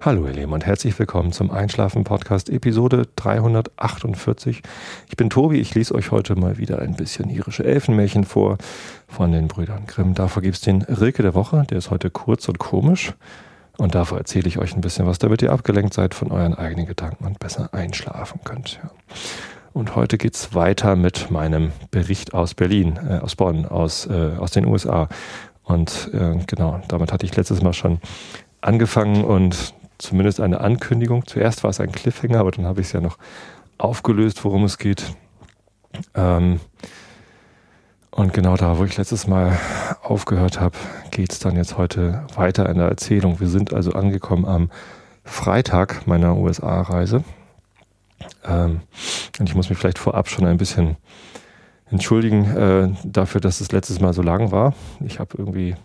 Hallo ihr Lieben und herzlich willkommen zum Einschlafen Podcast Episode 348. Ich bin Tobi, ich lese euch heute mal wieder ein bisschen irische Elfenmärchen vor von den Brüdern Grimm. Davor gibt es den Rilke der Woche, der ist heute kurz und komisch und davor erzähle ich euch ein bisschen was, damit ihr abgelenkt seid von euren eigenen Gedanken und besser einschlafen könnt. Ja. Und heute geht es weiter mit meinem Bericht aus Berlin, äh, aus Bonn, aus, äh, aus den USA. Und äh, genau, damit hatte ich letztes Mal schon angefangen und zumindest eine Ankündigung. Zuerst war es ein Cliffhanger, aber dann habe ich es ja noch aufgelöst, worum es geht. Ähm, und genau da, wo ich letztes Mal aufgehört habe, geht es dann jetzt heute weiter in der Erzählung. Wir sind also angekommen am Freitag meiner USA-Reise. Ähm, und ich muss mich vielleicht vorab schon ein bisschen entschuldigen äh, dafür, dass es letztes Mal so lang war. Ich habe irgendwie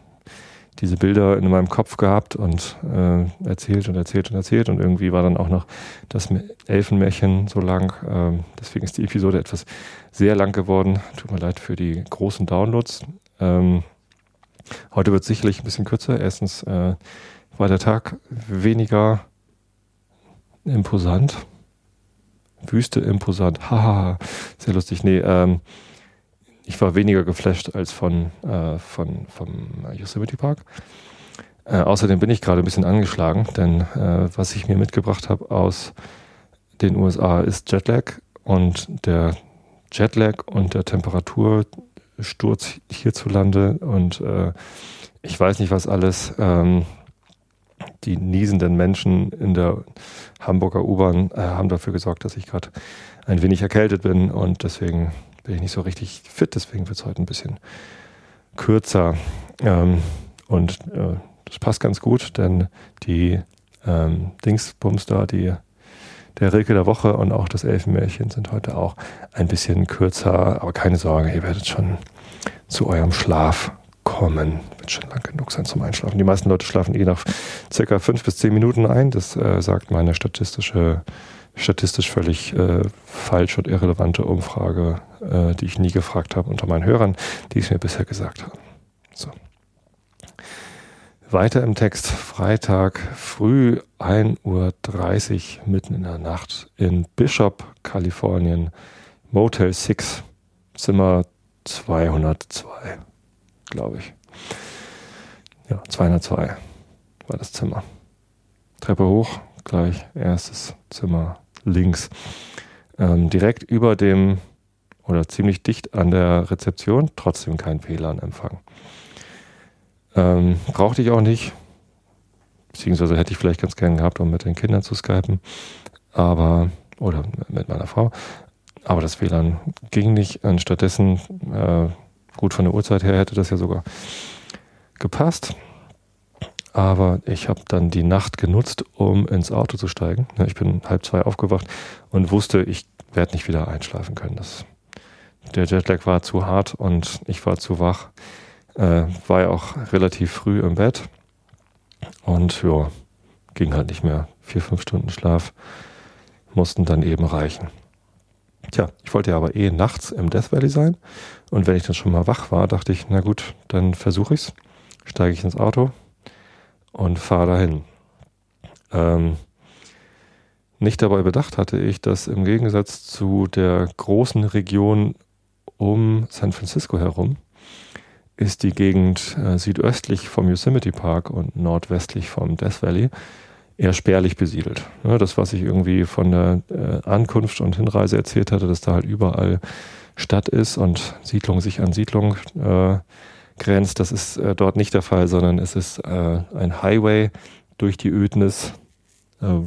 diese Bilder in meinem Kopf gehabt und äh, erzählt und erzählt und erzählt und irgendwie war dann auch noch das Elfenmärchen so lang. Ähm, deswegen ist die Episode etwas sehr lang geworden. Tut mir leid für die großen Downloads. Ähm, heute wird sicherlich ein bisschen kürzer. Erstens äh, war der Tag weniger imposant. Wüste imposant. Haha, sehr lustig. Nee, ähm, ich war weniger geflasht als von, äh, von vom Yosemite Park. Äh, außerdem bin ich gerade ein bisschen angeschlagen, denn äh, was ich mir mitgebracht habe aus den USA ist Jetlag und der Jetlag und der Temperatursturz hierzulande und äh, ich weiß nicht was alles. Ähm, die niesenden Menschen in der Hamburger U-Bahn äh, haben dafür gesorgt, dass ich gerade ein wenig erkältet bin und deswegen bin ich nicht so richtig fit, deswegen wird es heute ein bisschen kürzer. Ähm, und äh, das passt ganz gut, denn die ähm, Dingsbums da, die, der Rilke der Woche und auch das Elfenmärchen sind heute auch ein bisschen kürzer, aber keine Sorge, ihr werdet schon zu eurem Schlaf kommen. Wird schon lang genug sein zum Einschlafen. Die meisten Leute schlafen eh nach circa fünf bis zehn Minuten ein. Das äh, sagt meine statistische statistisch völlig äh, falsch und irrelevante Umfrage, äh, die ich nie gefragt habe unter meinen Hörern, die es mir bisher gesagt haben. So. Weiter im Text, Freitag früh 1.30 Uhr mitten in der Nacht in Bishop, Kalifornien, Motel 6, Zimmer 202, glaube ich. Ja, 202 war das Zimmer. Treppe hoch, gleich erstes Zimmer links. Ähm, direkt über dem oder ziemlich dicht an der Rezeption, trotzdem kein WLAN-Empfang. Ähm, brauchte ich auch nicht, beziehungsweise hätte ich vielleicht ganz gern gehabt, um mit den Kindern zu skypen, aber, oder mit meiner Frau, aber das WLAN ging nicht. Und stattdessen, äh, gut von der Uhrzeit her hätte das ja sogar gepasst. Aber ich habe dann die Nacht genutzt, um ins Auto zu steigen. Ich bin halb zwei aufgewacht und wusste, ich werde nicht wieder einschlafen können. Das, der Jetlag war zu hart und ich war zu wach. Äh, war ja auch relativ früh im Bett. Und ja, ging halt nicht mehr. Vier, fünf Stunden Schlaf mussten dann eben reichen. Tja, ich wollte ja aber eh nachts im Death Valley sein. Und wenn ich dann schon mal wach war, dachte ich, na gut, dann versuche ich's. Steige ich ins Auto, und fahre dahin. Ähm, nicht dabei bedacht hatte ich, dass im Gegensatz zu der großen Region um San Francisco herum ist die Gegend äh, südöstlich vom Yosemite Park und nordwestlich vom Death Valley eher spärlich besiedelt. Ja, das, was ich irgendwie von der äh, Ankunft und Hinreise erzählt hatte, dass da halt überall Stadt ist und Siedlung sich an Siedlung äh, grenzt. Das ist äh, dort nicht der Fall, sondern es ist äh, ein Highway durch die Ödnis. Äh,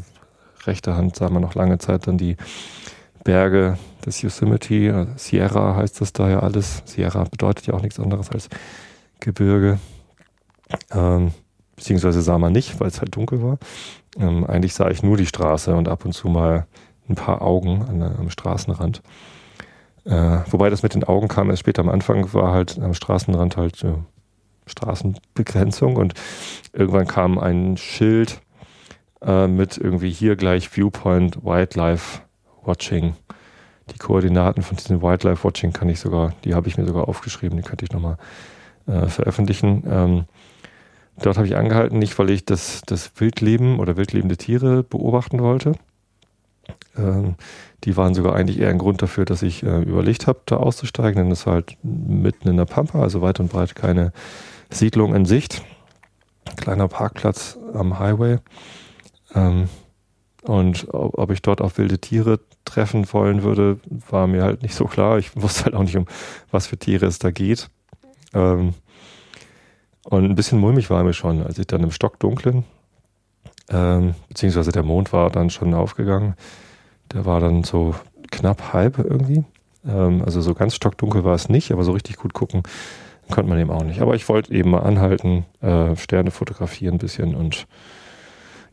rechter Hand sah man noch lange Zeit dann die Berge des Yosemite. Äh, Sierra heißt das da ja alles. Sierra bedeutet ja auch nichts anderes als Gebirge. Ähm, beziehungsweise sah man nicht, weil es halt dunkel war. Ähm, eigentlich sah ich nur die Straße und ab und zu mal ein paar Augen an, am Straßenrand. Äh, wobei das mit den Augen kam erst später am Anfang, war halt am Straßenrand halt äh, Straßenbegrenzung und irgendwann kam ein Schild äh, mit irgendwie hier gleich Viewpoint Wildlife Watching. Die Koordinaten von diesem Wildlife Watching kann ich sogar, die habe ich mir sogar aufgeschrieben, die könnte ich nochmal äh, veröffentlichen. Ähm, dort habe ich angehalten, nicht weil ich das, das Wildleben oder wildlebende Tiere beobachten wollte. Ähm, die waren sogar eigentlich eher ein Grund dafür, dass ich äh, überlegt habe, da auszusteigen, denn es war halt mitten in der Pampa, also weit und breit keine Siedlung in Sicht. Kleiner Parkplatz am Highway. Ähm, und ob, ob, ich dort auf wilde Tiere treffen wollen würde, war mir halt nicht so klar. Ich wusste halt auch nicht, um was für Tiere es da geht. Ähm, und ein bisschen mulmig war mir schon, als ich dann im Stockdunklen, ähm, beziehungsweise der Mond war dann schon aufgegangen. Der war dann so knapp halb irgendwie. Ähm, also so ganz stockdunkel war es nicht, aber so richtig gut gucken konnte man eben auch nicht. Aber ich wollte eben mal anhalten, äh, Sterne fotografieren ein bisschen und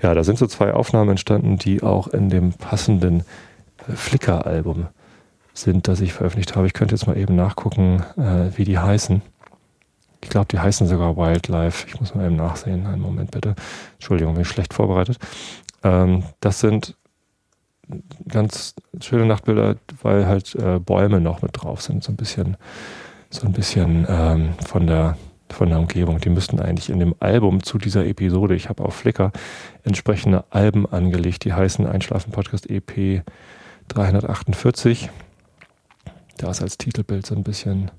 ja, da sind so zwei Aufnahmen entstanden, die auch in dem passenden äh, Flickr-Album sind, das ich veröffentlicht habe. Ich könnte jetzt mal eben nachgucken, äh, wie die heißen. Ich glaube, die heißen sogar Wildlife. Ich muss mal eben nachsehen. Einen Moment bitte. Entschuldigung, bin ich schlecht vorbereitet. Ähm, das sind ganz schöne Nachtbilder, weil halt äh, Bäume noch mit drauf sind. So ein bisschen, so ein bisschen ähm, von der von der Umgebung. Die müssten eigentlich in dem Album zu dieser Episode, ich habe auf Flickr entsprechende Alben angelegt, die heißen Einschlafen Podcast EP 348. Da ist als Titelbild so ein bisschen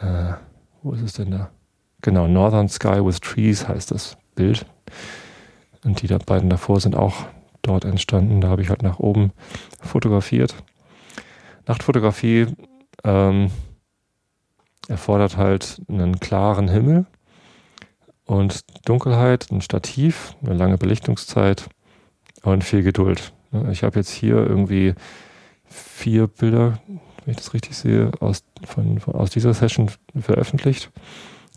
äh, wo ist es denn da? Genau, Northern Sky with Trees heißt das Bild. Und die da beiden davor sind auch dort entstanden. Da habe ich halt nach oben fotografiert. Nachtfotografie ähm, erfordert halt einen klaren Himmel und Dunkelheit, ein Stativ, eine lange Belichtungszeit und viel Geduld. Ich habe jetzt hier irgendwie vier Bilder wenn ich das richtig sehe, aus, von, von, aus dieser Session veröffentlicht.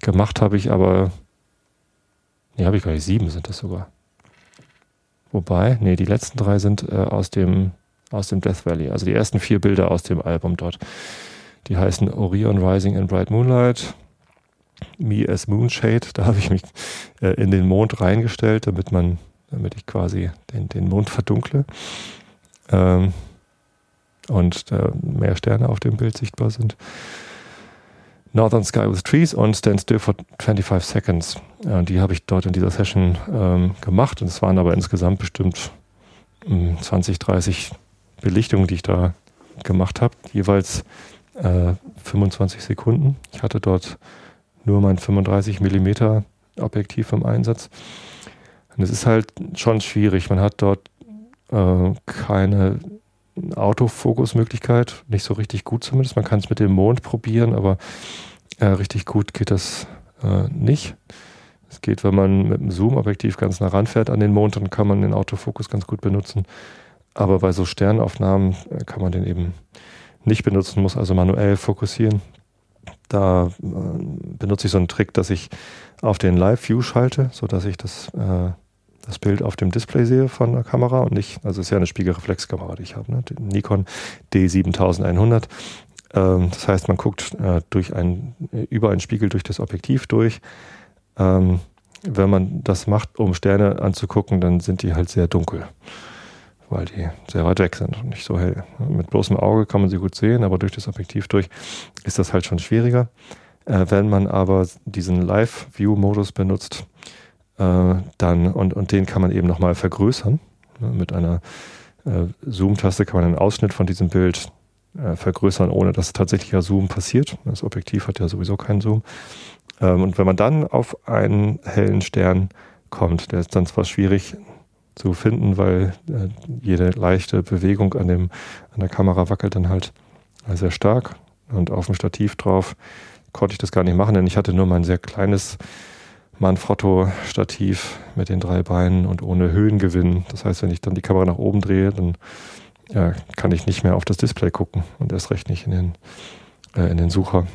Gemacht habe ich aber, nee, habe ich gar nicht, sieben sind das sogar. Wobei, nee, die letzten drei sind äh, aus, dem, aus dem Death Valley, also die ersten vier Bilder aus dem Album dort. Die heißen Orion Rising in Bright Moonlight, Me as Moonshade, da habe ich mich äh, in den Mond reingestellt, damit man, damit ich quasi den, den Mond verdunkle. Ähm, und äh, mehr Sterne auf dem Bild sichtbar sind. Northern Sky with Trees und Stand Still for 25 Seconds. Äh, die habe ich dort in dieser Session ähm, gemacht und es waren aber insgesamt bestimmt äh, 20, 30 Belichtungen, die ich da gemacht habe, jeweils äh, 25 Sekunden. Ich hatte dort nur mein 35 Millimeter Objektiv im Einsatz. Und es ist halt schon schwierig. Man hat dort äh, keine Autofokusmöglichkeit. Nicht so richtig gut zumindest. Man kann es mit dem Mond probieren, aber äh, richtig gut geht das äh, nicht. Es geht, wenn man mit dem Zoom-Objektiv ganz nah ranfährt an den Mond, dann kann man den Autofokus ganz gut benutzen. Aber bei so Sternaufnahmen äh, kann man den eben nicht benutzen, muss also manuell fokussieren. Da äh, benutze ich so einen Trick, dass ich auf den Live-View schalte, sodass ich das äh, das Bild auf dem Display sehe von der Kamera und nicht, also es ist ja eine Spiegelreflexkamera, die ich habe, ne? Nikon D7100. Ähm, das heißt, man guckt äh, durch ein, über einen Spiegel durch das Objektiv durch. Ähm, wenn man das macht, um Sterne anzugucken, dann sind die halt sehr dunkel, weil die sehr weit weg sind und nicht so hell. Mit bloßem Auge kann man sie gut sehen, aber durch das Objektiv durch ist das halt schon schwieriger. Äh, wenn man aber diesen Live-View-Modus benutzt, äh, dann und, und den kann man eben nochmal vergrößern. Mit einer äh, Zoom-Taste kann man einen Ausschnitt von diesem Bild äh, vergrößern, ohne dass tatsächlicher Zoom passiert. Das Objektiv hat ja sowieso keinen Zoom. Ähm, und wenn man dann auf einen hellen Stern kommt, der ist dann zwar schwierig zu finden, weil äh, jede leichte Bewegung an, dem, an der Kamera wackelt dann halt sehr stark. Und auf dem Stativ drauf konnte ich das gar nicht machen, denn ich hatte nur mein sehr kleines Manfrotto-Stativ mit den drei Beinen und ohne Höhengewinn. Das heißt, wenn ich dann die Kamera nach oben drehe, dann ja, kann ich nicht mehr auf das Display gucken und erst recht nicht in den, äh, in den Sucher.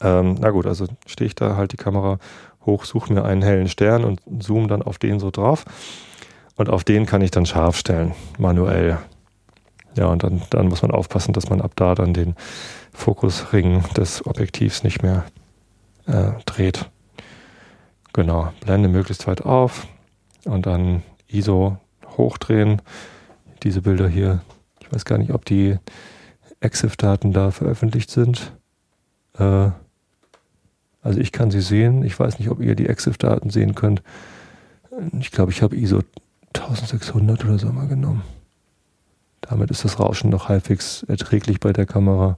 Ähm, na gut, also stehe ich da halt die Kamera hoch, suche mir einen hellen Stern und zoome dann auf den so drauf. Und auf den kann ich dann scharf stellen, manuell. Ja, und dann, dann muss man aufpassen, dass man ab da dann den Fokusring des Objektivs nicht mehr äh, dreht. Genau, Blende möglichst weit auf und dann ISO hochdrehen. Diese Bilder hier, ich weiß gar nicht, ob die EXIF-Daten da veröffentlicht sind. Äh, Also ich kann sie sehen. Ich weiß nicht, ob ihr die EXIF-Daten sehen könnt. Ich glaube, ich habe ISO 1600 oder so mal genommen. Damit ist das Rauschen noch halbwegs erträglich bei der Kamera.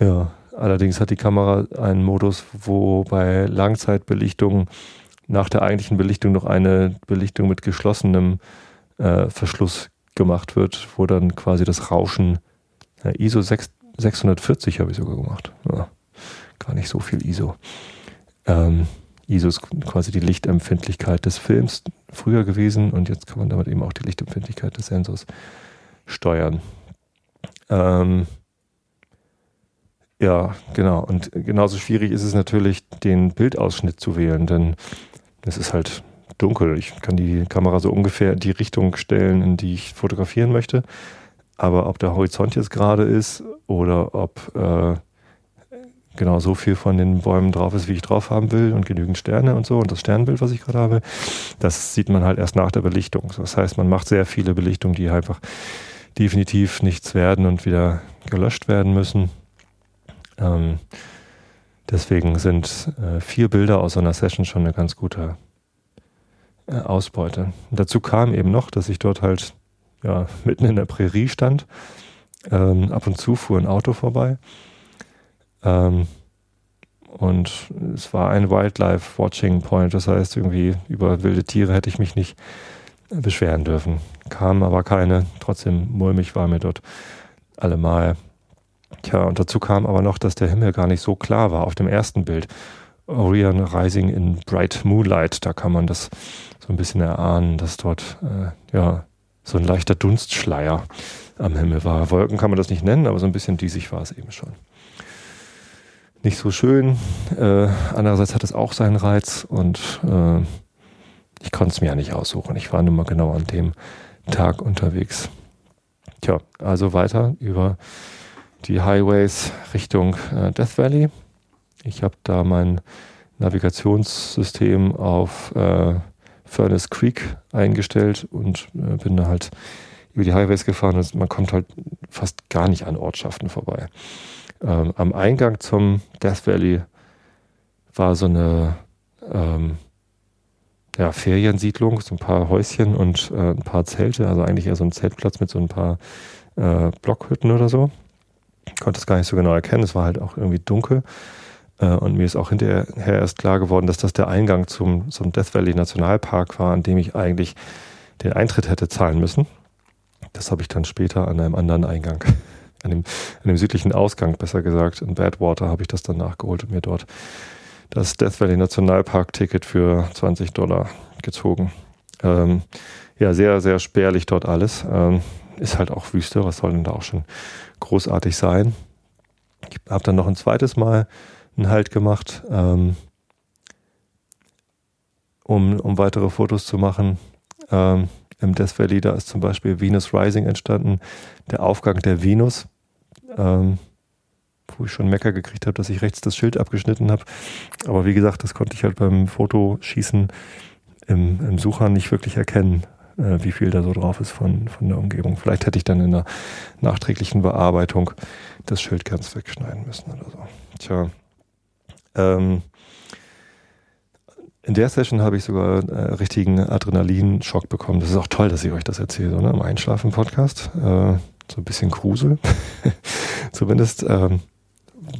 Ja, allerdings hat die Kamera einen Modus, wo bei Langzeitbelichtung nach der eigentlichen Belichtung noch eine Belichtung mit geschlossenem äh, Verschluss gemacht wird, wo dann quasi das Rauschen, ja, ISO 6, 640 habe ich sogar gemacht. Ja, gar nicht so viel ISO. Ähm, ISO ist quasi die Lichtempfindlichkeit des Films früher gewesen und jetzt kann man damit eben auch die Lichtempfindlichkeit des Sensors steuern. Ähm, ja, genau. Und genauso schwierig ist es natürlich, den Bildausschnitt zu wählen, denn es ist halt dunkel. Ich kann die Kamera so ungefähr in die Richtung stellen, in die ich fotografieren möchte. Aber ob der Horizont jetzt gerade ist oder ob äh, genau so viel von den Bäumen drauf ist, wie ich drauf haben will und genügend Sterne und so und das Sternbild, was ich gerade habe, das sieht man halt erst nach der Belichtung. Das heißt, man macht sehr viele Belichtungen, die einfach definitiv nichts werden und wieder gelöscht werden müssen. Ähm, deswegen sind äh, vier Bilder aus einer Session schon eine ganz gute äh, Ausbeute. Und dazu kam eben noch, dass ich dort halt ja, mitten in der Prärie stand. Ähm, ab und zu fuhr ein Auto vorbei. Ähm, und es war ein Wildlife Watching Point, das heißt, irgendwie über wilde Tiere hätte ich mich nicht beschweren dürfen. Kamen aber keine, trotzdem mulmig war mir dort allemal. Tja, und dazu kam aber noch, dass der Himmel gar nicht so klar war auf dem ersten Bild. Orion Rising in Bright Moonlight, da kann man das so ein bisschen erahnen, dass dort äh, ja so ein leichter Dunstschleier am Himmel war. Wolken kann man das nicht nennen, aber so ein bisschen diesig war es eben schon. Nicht so schön. Äh, andererseits hat es auch seinen Reiz und äh, ich konnte es mir ja nicht aussuchen. Ich war nun mal genau an dem Tag unterwegs. Tja, also weiter über die Highways Richtung äh, Death Valley. Ich habe da mein Navigationssystem auf äh, Furnace Creek eingestellt und äh, bin da halt über die Highways gefahren und man kommt halt fast gar nicht an Ortschaften vorbei. Ähm, am Eingang zum Death Valley war so eine ähm, ja, Feriensiedlung, so ein paar Häuschen und äh, ein paar Zelte, also eigentlich eher so ein Zeltplatz mit so ein paar äh, Blockhütten oder so. Konnte es gar nicht so genau erkennen, es war halt auch irgendwie dunkel. Äh, und mir ist auch hinterher erst klar geworden, dass das der Eingang zum, zum Death Valley Nationalpark war, an dem ich eigentlich den Eintritt hätte zahlen müssen. Das habe ich dann später an einem anderen Eingang, an dem, an dem südlichen Ausgang, besser gesagt, in Badwater, habe ich das dann nachgeholt und mir dort das Death Valley Nationalpark-Ticket für 20 Dollar gezogen. Ähm, ja, sehr, sehr spärlich dort alles. Ähm, ist halt auch Wüste, was soll denn da auch schon großartig sein? Ich habe dann noch ein zweites Mal einen Halt gemacht, ähm, um, um weitere Fotos zu machen. Ähm, Im Death Valley, da ist zum Beispiel Venus Rising entstanden, der Aufgang der Venus, ähm, wo ich schon Mecker gekriegt habe, dass ich rechts das Schild abgeschnitten habe. Aber wie gesagt, das konnte ich halt beim Fotoschießen im, im Sucher nicht wirklich erkennen, äh, wie viel da so drauf ist von, von der Umgebung. Vielleicht hätte ich dann in der nachträglichen Bearbeitung das Schild ganz wegschneiden müssen oder so. Tja. Ähm, in der Session habe ich sogar äh, richtigen Adrenalinschock bekommen. Das ist auch toll, dass ich euch das erzähle, ne? im Einschlafen-Podcast. Äh, so ein bisschen Grusel. Zumindest ähm,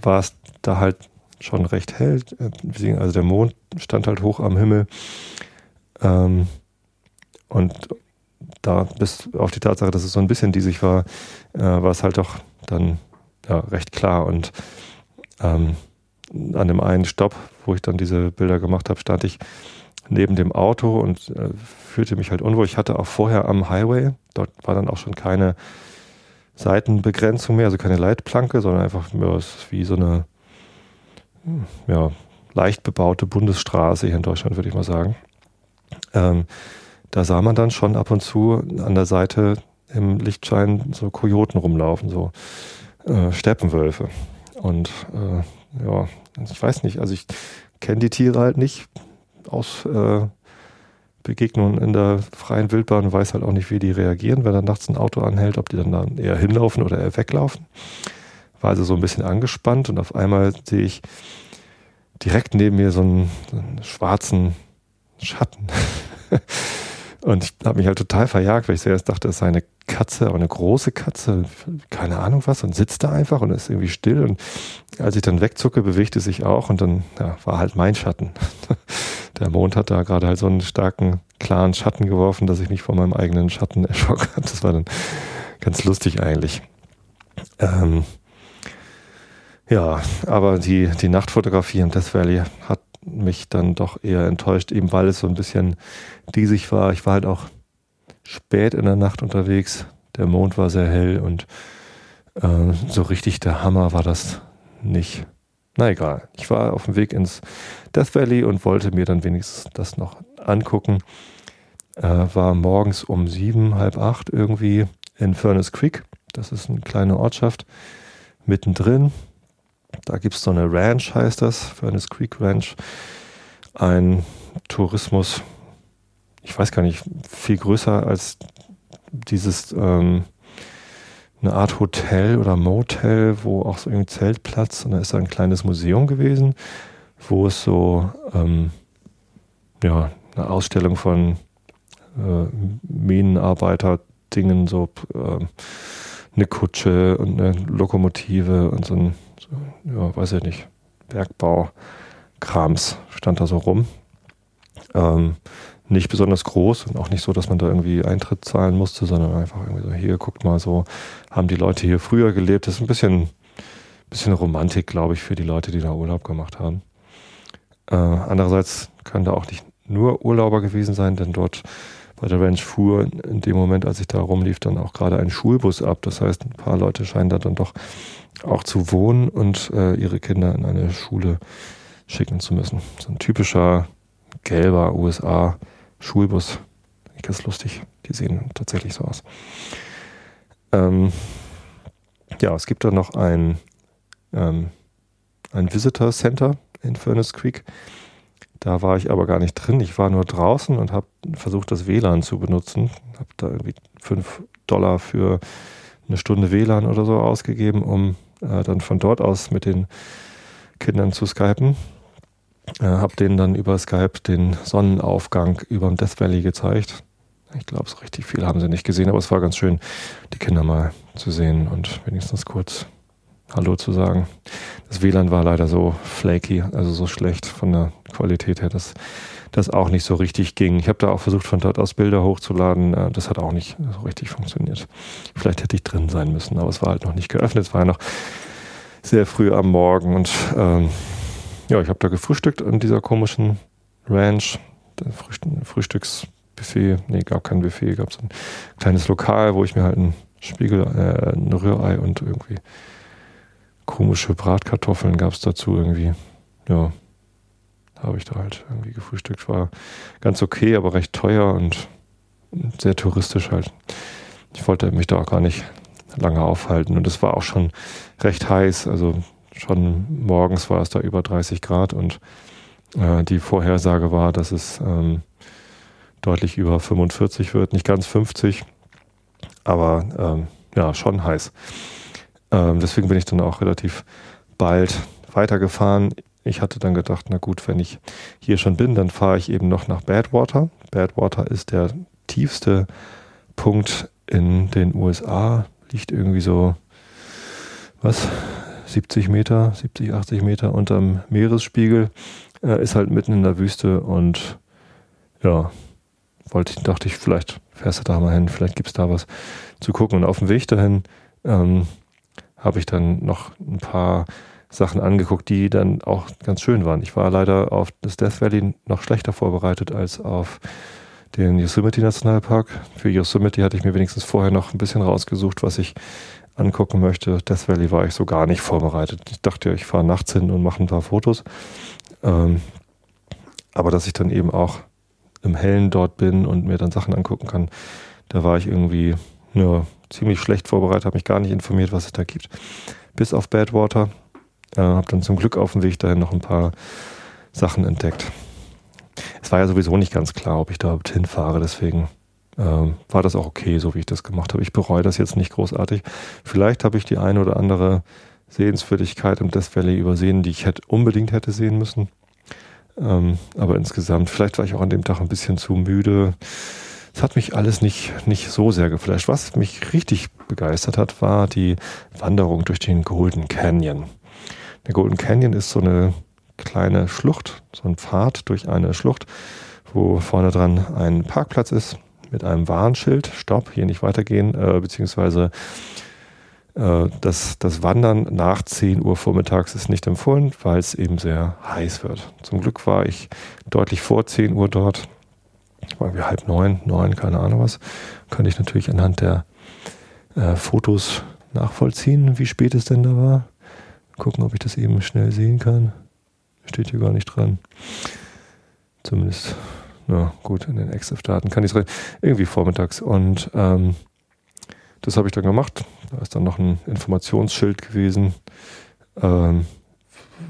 war es da halt schon recht hell. Äh, also der Mond stand halt hoch am Himmel. Ähm, und da bis auf die Tatsache, dass es so ein bisschen diesig war, äh, war es halt doch dann ja, recht klar. Und ähm, an dem einen Stopp, wo ich dann diese Bilder gemacht habe, stand ich neben dem Auto und äh, fühlte mich halt unwohl. Ich hatte auch vorher am Highway, dort war dann auch schon keine Seitenbegrenzung mehr, also keine Leitplanke, sondern einfach ja, wie so eine ja, leicht bebaute Bundesstraße hier in Deutschland, würde ich mal sagen. Ähm, da sah man dann schon ab und zu an der Seite im Lichtschein so Kojoten rumlaufen, so äh, Steppenwölfe. Und äh, ja, ich weiß nicht, also ich kenne die Tiere halt nicht aus äh, Begegnungen in der freien Wildbahn weiß halt auch nicht, wie die reagieren, wenn da nachts ein Auto anhält, ob die dann, dann eher hinlaufen oder eher weglaufen. War also so ein bisschen angespannt und auf einmal sehe ich direkt neben mir so einen, so einen schwarzen Schatten. und ich habe mich halt total verjagt, weil ich zuerst dachte, es sei eine Katze, aber eine große Katze, keine Ahnung was, und sitzt da einfach und ist irgendwie still. Und als ich dann wegzucke, bewegte sich auch und dann ja, war halt mein Schatten. Der Mond hat da gerade halt so einen starken, klaren Schatten geworfen, dass ich mich vor meinem eigenen Schatten erschrocken habe. Das war dann ganz lustig eigentlich. Ähm, ja, aber die, die Nachtfotografie im Death Valley hat mich dann doch eher enttäuscht, eben weil es so ein bisschen diesig war. Ich war halt auch spät in der Nacht unterwegs. Der Mond war sehr hell und äh, so richtig der Hammer war das nicht. Na egal. Ich war auf dem Weg ins Death Valley und wollte mir dann wenigstens das noch angucken. Äh, war morgens um sieben, halb acht irgendwie in Furnace Creek. Das ist eine kleine Ortschaft mittendrin. Da gibt es so eine Ranch, heißt das, Furnace Creek Ranch. Ein Tourismus, ich weiß gar nicht, viel größer als dieses, ähm, eine Art Hotel oder Motel, wo auch so irgendwie Zeltplatz und da ist ein kleines Museum gewesen, wo es so, ähm, ja, eine Ausstellung von äh, Minenarbeiter-Dingen, so äh, eine Kutsche und eine Lokomotive und so ein, ja, weiß ich nicht, Bergbau-Krams stand da so rum. Ähm, nicht besonders groß und auch nicht so, dass man da irgendwie Eintritt zahlen musste, sondern einfach irgendwie so, hier, guckt mal so, haben die Leute hier früher gelebt. Das ist ein bisschen, bisschen Romantik, glaube ich, für die Leute, die da Urlaub gemacht haben. Äh, andererseits können da auch nicht nur Urlauber gewesen sein, denn dort bei der Ranch fuhr in dem Moment, als ich da rumlief, dann auch gerade ein Schulbus ab. Das heißt, ein paar Leute scheinen da dann doch auch zu wohnen und äh, ihre Kinder in eine Schule schicken zu müssen. So ein typischer gelber USA Schulbus. Ganz lustig. Die sehen tatsächlich so aus. Ähm, ja, es gibt da noch ein, ähm, ein Visitor Center in Furnace Creek. Da war ich aber gar nicht drin. Ich war nur draußen und habe versucht, das WLAN zu benutzen. Habe da irgendwie 5 Dollar für eine Stunde WLAN oder so ausgegeben, um äh, dann von dort aus mit den Kindern zu skypen. Äh, habe denen dann über Skype den Sonnenaufgang über dem Death Valley gezeigt. Ich glaube, so richtig viel haben sie nicht gesehen, aber es war ganz schön, die Kinder mal zu sehen und wenigstens kurz Hallo zu sagen. Das WLAN war leider so flaky, also so schlecht von der Qualität her, dass das auch nicht so richtig ging. Ich habe da auch versucht, von dort aus Bilder hochzuladen. Äh, das hat auch nicht so richtig funktioniert. Vielleicht hätte ich drin sein müssen, aber es war halt noch nicht geöffnet. Es war ja noch sehr früh am Morgen und ähm, ja, ich habe da gefrühstückt an dieser komischen Ranch. Frühstücksbuffet, nee, gab kein Buffet, gab so ein kleines Lokal, wo ich mir halt ein Spiegel, äh, ein Rührei und irgendwie komische Bratkartoffeln gab es dazu irgendwie. Ja, habe ich da halt irgendwie gefrühstückt. War ganz okay, aber recht teuer und sehr touristisch halt. Ich wollte mich da auch gar nicht lange aufhalten und es war auch schon recht heiß. Also schon morgens war es da über 30 Grad und äh, die Vorhersage war, dass es ähm, deutlich über 45 wird, nicht ganz 50, aber ähm, ja, schon heiß. Ähm, deswegen bin ich dann auch relativ bald weitergefahren. Ich hatte dann gedacht, na gut, wenn ich hier schon bin, dann fahre ich eben noch nach Badwater. Badwater ist der tiefste Punkt in den USA, liegt irgendwie so, was, 70 Meter, 70, 80 Meter unterm Meeresspiegel, äh, ist halt mitten in der Wüste und ja, wollte dachte ich, vielleicht fährst du da mal hin, vielleicht gibt es da was zu gucken. Und auf dem Weg dahin ähm, habe ich dann noch ein paar Sachen angeguckt, die dann auch ganz schön waren. Ich war leider auf das Death Valley noch schlechter vorbereitet als auf den Yosemite Nationalpark. Für Yosemite hatte ich mir wenigstens vorher noch ein bisschen rausgesucht, was ich angucken möchte. Death Valley war ich so gar nicht vorbereitet. Ich dachte, ich fahre nachts hin und mache ein paar Fotos. Ähm, aber dass ich dann eben auch im Hellen dort bin und mir dann Sachen angucken kann, da war ich irgendwie ja, ziemlich schlecht vorbereitet, habe mich gar nicht informiert, was es da gibt. Bis auf Badwater. Äh, habe dann zum Glück auf dem Weg dahin noch ein paar Sachen entdeckt. Es war ja sowieso nicht ganz klar, ob ich da hinfahre, deswegen ähm, war das auch okay, so wie ich das gemacht habe. Ich bereue das jetzt nicht großartig. Vielleicht habe ich die eine oder andere Sehenswürdigkeit im Death Valley übersehen, die ich hätte, unbedingt hätte sehen müssen. Ähm, aber insgesamt, vielleicht war ich auch an dem Tag ein bisschen zu müde. Es hat mich alles nicht, nicht so sehr geflasht. Was mich richtig begeistert hat, war die Wanderung durch den Golden Canyon. Der Golden Canyon ist so eine kleine Schlucht, so ein Pfad durch eine Schlucht, wo vorne dran ein Parkplatz ist mit einem Warnschild, Stopp, hier nicht weitergehen, äh, beziehungsweise äh, das, das Wandern nach 10 Uhr vormittags ist nicht empfohlen, weil es eben sehr heiß wird. Zum Glück war ich deutlich vor 10 Uhr dort, war irgendwie halb neun, neun, keine Ahnung was, kann ich natürlich anhand der äh, Fotos nachvollziehen, wie spät es denn da war. Gucken, ob ich das eben schnell sehen kann. Steht hier gar nicht dran. Zumindest, na gut, in den EXIF-Daten kann ich es irgendwie vormittags. Und ähm, das habe ich dann gemacht. Da ist dann noch ein Informationsschild gewesen, ähm,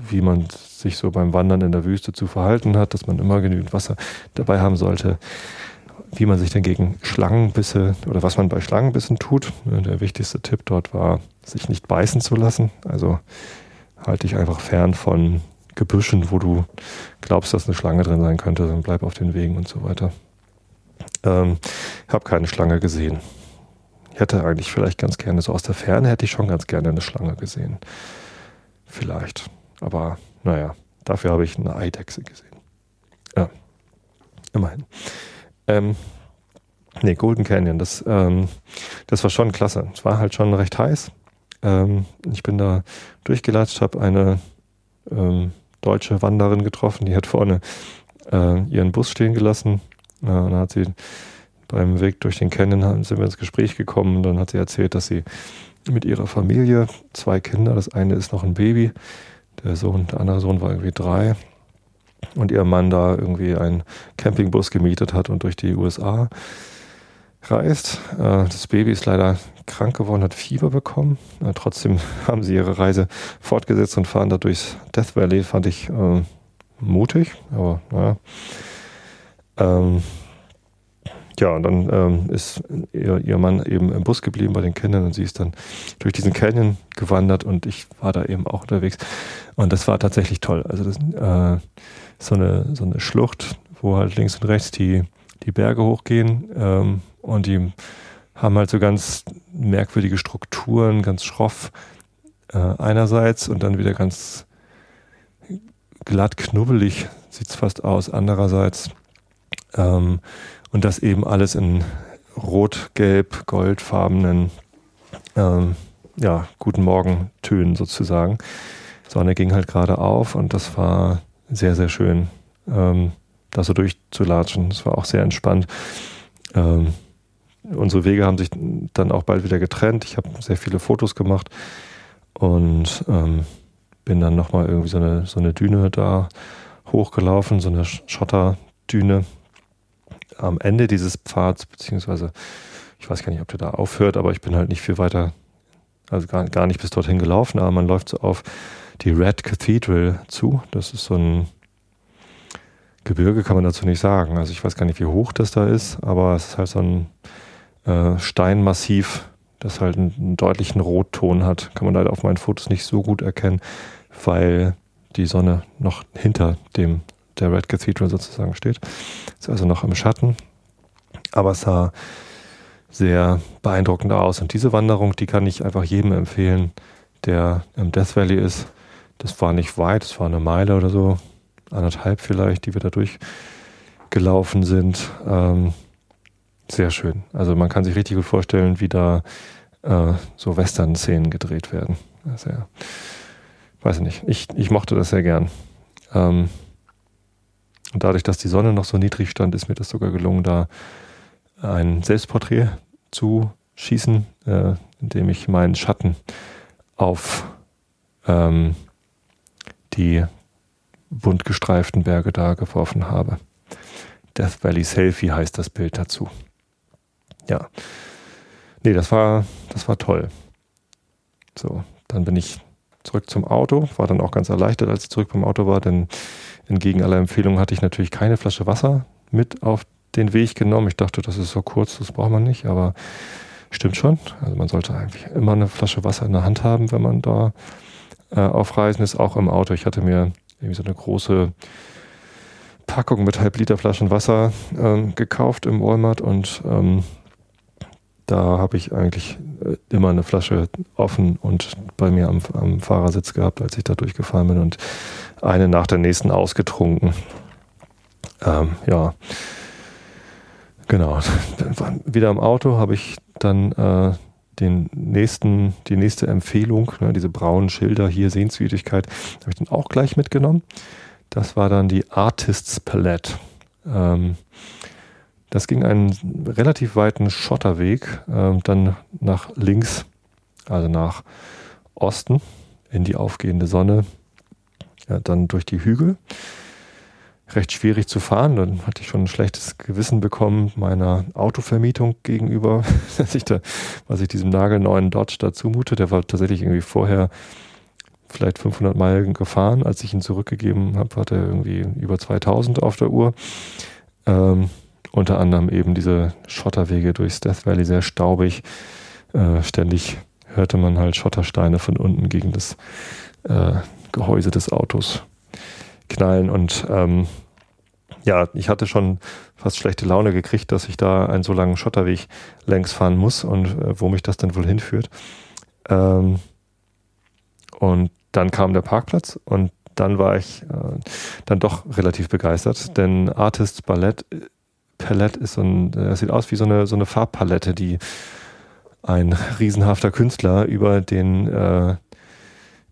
wie man sich so beim Wandern in der Wüste zu verhalten hat, dass man immer genügend Wasser dabei haben sollte, wie man sich denn gegen Schlangenbisse oder was man bei Schlangenbissen tut. Der wichtigste Tipp dort war, sich nicht beißen zu lassen. Also halte dich einfach fern von Gebüschen, wo du glaubst, dass eine Schlange drin sein könnte, dann bleib auf den Wegen und so weiter. Ähm, ich habe keine Schlange gesehen. Ich hätte eigentlich vielleicht ganz gerne, so aus der Ferne hätte ich schon ganz gerne eine Schlange gesehen. Vielleicht. Aber naja, dafür habe ich eine Eidechse gesehen. Ja, immerhin. Ähm, nee, Golden Canyon, das, ähm, das war schon klasse. Es war halt schon recht heiß. Ähm, ich bin da durchgelatscht, habe eine ähm, deutsche Wanderin getroffen, die hat vorne äh, ihren Bus stehen gelassen. Äh, dann hat sie beim Weg durch den Canyon sind wir ins Gespräch gekommen und dann hat sie erzählt, dass sie mit ihrer Familie, zwei Kinder, das eine ist noch ein Baby, der Sohn, der andere Sohn war irgendwie drei und ihr Mann da irgendwie einen Campingbus gemietet hat und durch die USA reist. Äh, das Baby ist leider krank geworden, hat Fieber bekommen. Äh, trotzdem haben sie ihre Reise fortgesetzt und fahren da durchs Death Valley. Fand ich äh, mutig, aber naja. Ähm, ja, und dann ähm, ist ihr, ihr, Mann eben im Bus geblieben bei den Kindern und sie ist dann durch diesen Canyon gewandert und ich war da eben auch unterwegs. Und das war tatsächlich toll. Also das äh, so eine so eine Schlucht, wo halt links und rechts die die Berge hochgehen ähm, und die haben halt so ganz merkwürdige Strukturen, ganz schroff äh, einerseits und dann wieder ganz glatt knubbelig sieht's fast aus andererseits. Ähm, und das eben alles in rot, gelb, goldfarbenen ähm, ja, guten Morgen-Tönen sozusagen. Sonne ging halt gerade auf und das war sehr, sehr schön, ähm, da so durchzulatschen. Es war auch sehr entspannt. Ähm, unsere Wege haben sich dann auch bald wieder getrennt. Ich habe sehr viele Fotos gemacht und ähm, bin dann nochmal irgendwie so eine, so eine Düne da hochgelaufen, so eine Schotterdüne am Ende dieses Pfads, beziehungsweise ich weiß gar nicht, ob der da aufhört, aber ich bin halt nicht viel weiter, also gar, gar nicht bis dorthin gelaufen, aber man läuft so auf die Red Cathedral zu. Das ist so ein Gebirge, kann man dazu nicht sagen. Also ich weiß gar nicht, wie hoch das da ist, aber es ist halt so ein äh, Steinmassiv, das halt einen, einen deutlichen Rotton hat. Kann man leider auf meinen Fotos nicht so gut erkennen, weil die Sonne noch hinter dem der Red Cathedral sozusagen steht. Ist also noch im Schatten, aber es sah sehr beeindruckend aus. Und diese Wanderung, die kann ich einfach jedem empfehlen, der im Death Valley ist. Das war nicht weit, es war eine Meile oder so, anderthalb vielleicht, die wir da durchgelaufen sind. Ähm, sehr schön. Also man kann sich richtig gut vorstellen, wie da äh, so Western-Szenen gedreht werden. Sehr, weiß ich nicht. Ich, ich mochte das sehr gern. Ähm, und dadurch, dass die Sonne noch so niedrig stand, ist mir das sogar gelungen, da ein Selbstporträt zu schießen, äh, indem ich meinen Schatten auf ähm, die bunt gestreiften Berge da geworfen habe. Death Valley Selfie heißt das Bild dazu. Ja. Nee, das war, das war toll. So, dann bin ich zurück zum Auto, war dann auch ganz erleichtert, als ich zurück beim Auto war, denn entgegen aller Empfehlungen hatte ich natürlich keine Flasche Wasser mit auf den Weg genommen. Ich dachte, das ist so kurz, das braucht man nicht, aber stimmt schon. Also man sollte eigentlich immer eine Flasche Wasser in der Hand haben, wenn man da äh, auf Reisen ist, auch im Auto. Ich hatte mir irgendwie so eine große Packung mit halb Liter Flaschen Wasser ähm, gekauft im Walmart und ähm, da habe ich eigentlich äh, immer eine Flasche offen und bei mir am, am, Fahrersitz gehabt, als ich da durchgefahren bin und eine nach der nächsten ausgetrunken. Ähm, ja, genau. Wieder im Auto habe ich dann äh, den nächsten, die nächste Empfehlung, ne, diese braunen Schilder hier Sehenswürdigkeit, habe ich dann auch gleich mitgenommen. Das war dann die Artists Palette. Ähm, das ging einen relativ weiten Schotterweg, äh, dann nach links, also nach Osten in die aufgehende Sonne, ja, dann durch die Hügel. Recht schwierig zu fahren. Dann hatte ich schon ein schlechtes Gewissen bekommen meiner Autovermietung gegenüber, dass ich da, was ich diesem nagelneuen Dodge da zumute. Der war tatsächlich irgendwie vorher vielleicht 500 Meilen gefahren. Als ich ihn zurückgegeben habe, hatte er irgendwie über 2000 auf der Uhr. Ähm, unter anderem eben diese Schotterwege durchs Death Valley, sehr staubig. Äh, ständig hörte man halt Schottersteine von unten gegen das äh, Gehäuse des Autos knallen. Und ähm, ja, ich hatte schon fast schlechte Laune gekriegt, dass ich da einen so langen Schotterweg längs fahren muss und äh, wo mich das denn wohl hinführt. Ähm, und dann kam der Parkplatz und dann war ich äh, dann doch relativ begeistert, denn Artist Ballett Palette ist so ein, das sieht aus wie so eine, so eine Farbpalette, die ein riesenhafter Künstler über den äh,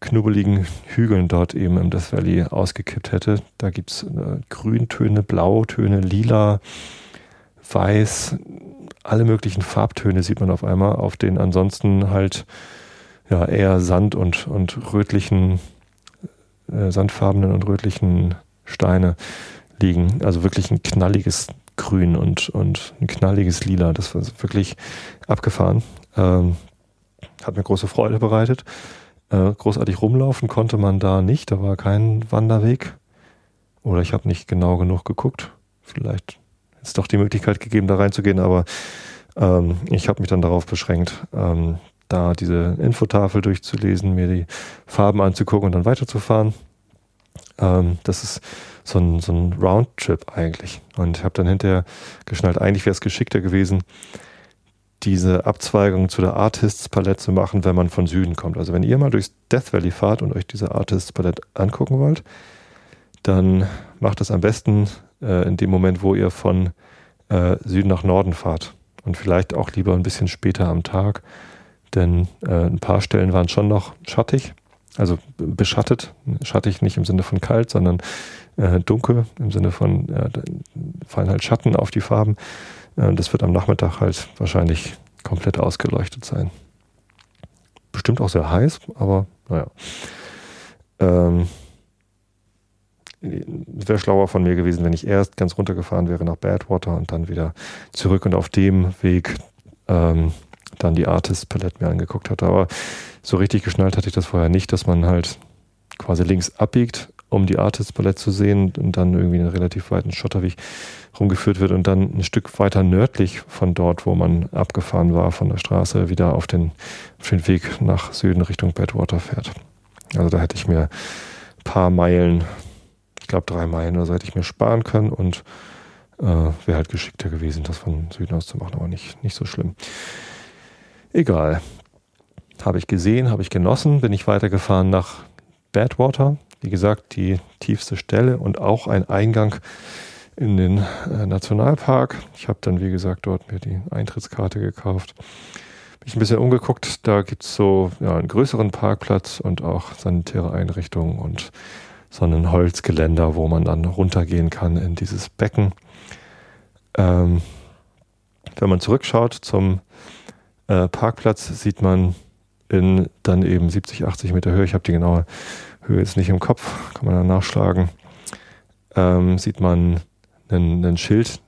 knubbeligen Hügeln dort eben im Death Valley ausgekippt hätte. Da gibt es äh, Grüntöne, Blautöne, Lila, Weiß, alle möglichen Farbtöne sieht man auf einmal auf den ansonsten halt ja eher Sand und, und rötlichen, äh, sandfarbenen und rötlichen Steine liegen. Also wirklich ein knalliges Grün und, und ein knalliges Lila. Das war wirklich abgefahren. Ähm, hat mir große Freude bereitet. Äh, großartig rumlaufen konnte man da nicht. Da war kein Wanderweg. Oder ich habe nicht genau genug geguckt. Vielleicht hätte es doch die Möglichkeit gegeben, da reinzugehen, aber ähm, ich habe mich dann darauf beschränkt, ähm, da diese Infotafel durchzulesen, mir die Farben anzugucken und dann weiterzufahren. Ähm, das ist so ein, so ein Roundtrip eigentlich. Und ich habe dann hinterher geschnallt, eigentlich wäre es geschickter gewesen, diese Abzweigung zu der Artists Palette zu machen, wenn man von Süden kommt. Also wenn ihr mal durchs Death Valley fahrt und euch diese Artists Palette angucken wollt, dann macht es am besten äh, in dem Moment, wo ihr von äh, Süden nach Norden fahrt. Und vielleicht auch lieber ein bisschen später am Tag, denn äh, ein paar Stellen waren schon noch schattig, also beschattet. Schattig nicht im Sinne von kalt, sondern äh, dunkel, im Sinne von, äh, fallen halt Schatten auf die Farben. Äh, das wird am Nachmittag halt wahrscheinlich komplett ausgeleuchtet sein. Bestimmt auch sehr heiß, aber naja. Ähm, wäre schlauer von mir gewesen, wenn ich erst ganz runtergefahren wäre nach Badwater und dann wieder zurück und auf dem Weg ähm, dann die Artist Palette mir angeguckt hatte. Aber so richtig geschnallt hatte ich das vorher nicht, dass man halt quasi links abbiegt um die Artist Palette zu sehen und dann irgendwie einen relativ weiten Schotterweg rumgeführt wird und dann ein Stück weiter nördlich von dort, wo man abgefahren war von der Straße, wieder auf den, auf den Weg nach Süden Richtung Badwater fährt. Also da hätte ich mir ein paar Meilen, ich glaube drei Meilen oder so hätte ich mir sparen können und äh, wäre halt geschickter gewesen, das von Süden aus zu machen, aber nicht, nicht so schlimm. Egal. Habe ich gesehen, habe ich genossen, bin ich weitergefahren nach Badwater wie gesagt, die tiefste Stelle und auch ein Eingang in den äh, Nationalpark. Ich habe dann, wie gesagt, dort mir die Eintrittskarte gekauft. Mich ein bisschen umgeguckt. Da gibt es so ja, einen größeren Parkplatz und auch sanitäre Einrichtungen und so einen Holzgeländer, wo man dann runtergehen kann in dieses Becken. Ähm, wenn man zurückschaut zum äh, Parkplatz, sieht man in dann eben 70, 80 Meter Höhe, ich habe die genaue Höhe ist nicht im Kopf, kann man dann nachschlagen, ähm, sieht man einen Schild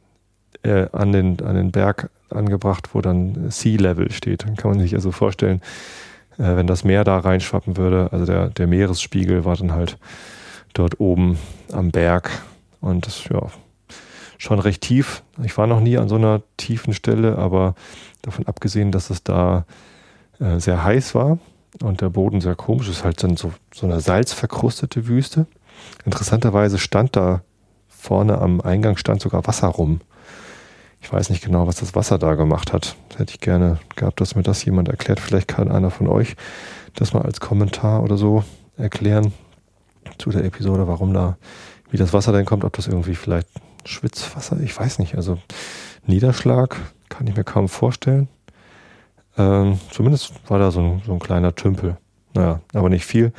äh, an, den, an den Berg angebracht, wo dann Sea Level steht. Dann kann man sich also vorstellen, äh, wenn das Meer da reinschwappen würde, also der, der Meeresspiegel war dann halt dort oben am Berg und das, ja, schon recht tief. Ich war noch nie an so einer tiefen Stelle, aber davon abgesehen, dass es da äh, sehr heiß war, und der Boden sehr komisch ist, halt dann so, so eine salzverkrustete Wüste. Interessanterweise stand da vorne am Eingang stand sogar Wasser rum. Ich weiß nicht genau, was das Wasser da gemacht hat. Das hätte ich gerne gehabt, dass mir das jemand erklärt. Vielleicht kann einer von euch das mal als Kommentar oder so erklären zu der Episode, warum da, wie das Wasser denn kommt, ob das irgendwie vielleicht Schwitzwasser, ich weiß nicht. Also Niederschlag kann ich mir kaum vorstellen. Ähm, zumindest war da so ein, so ein kleiner Tümpel. Naja, aber nicht viel.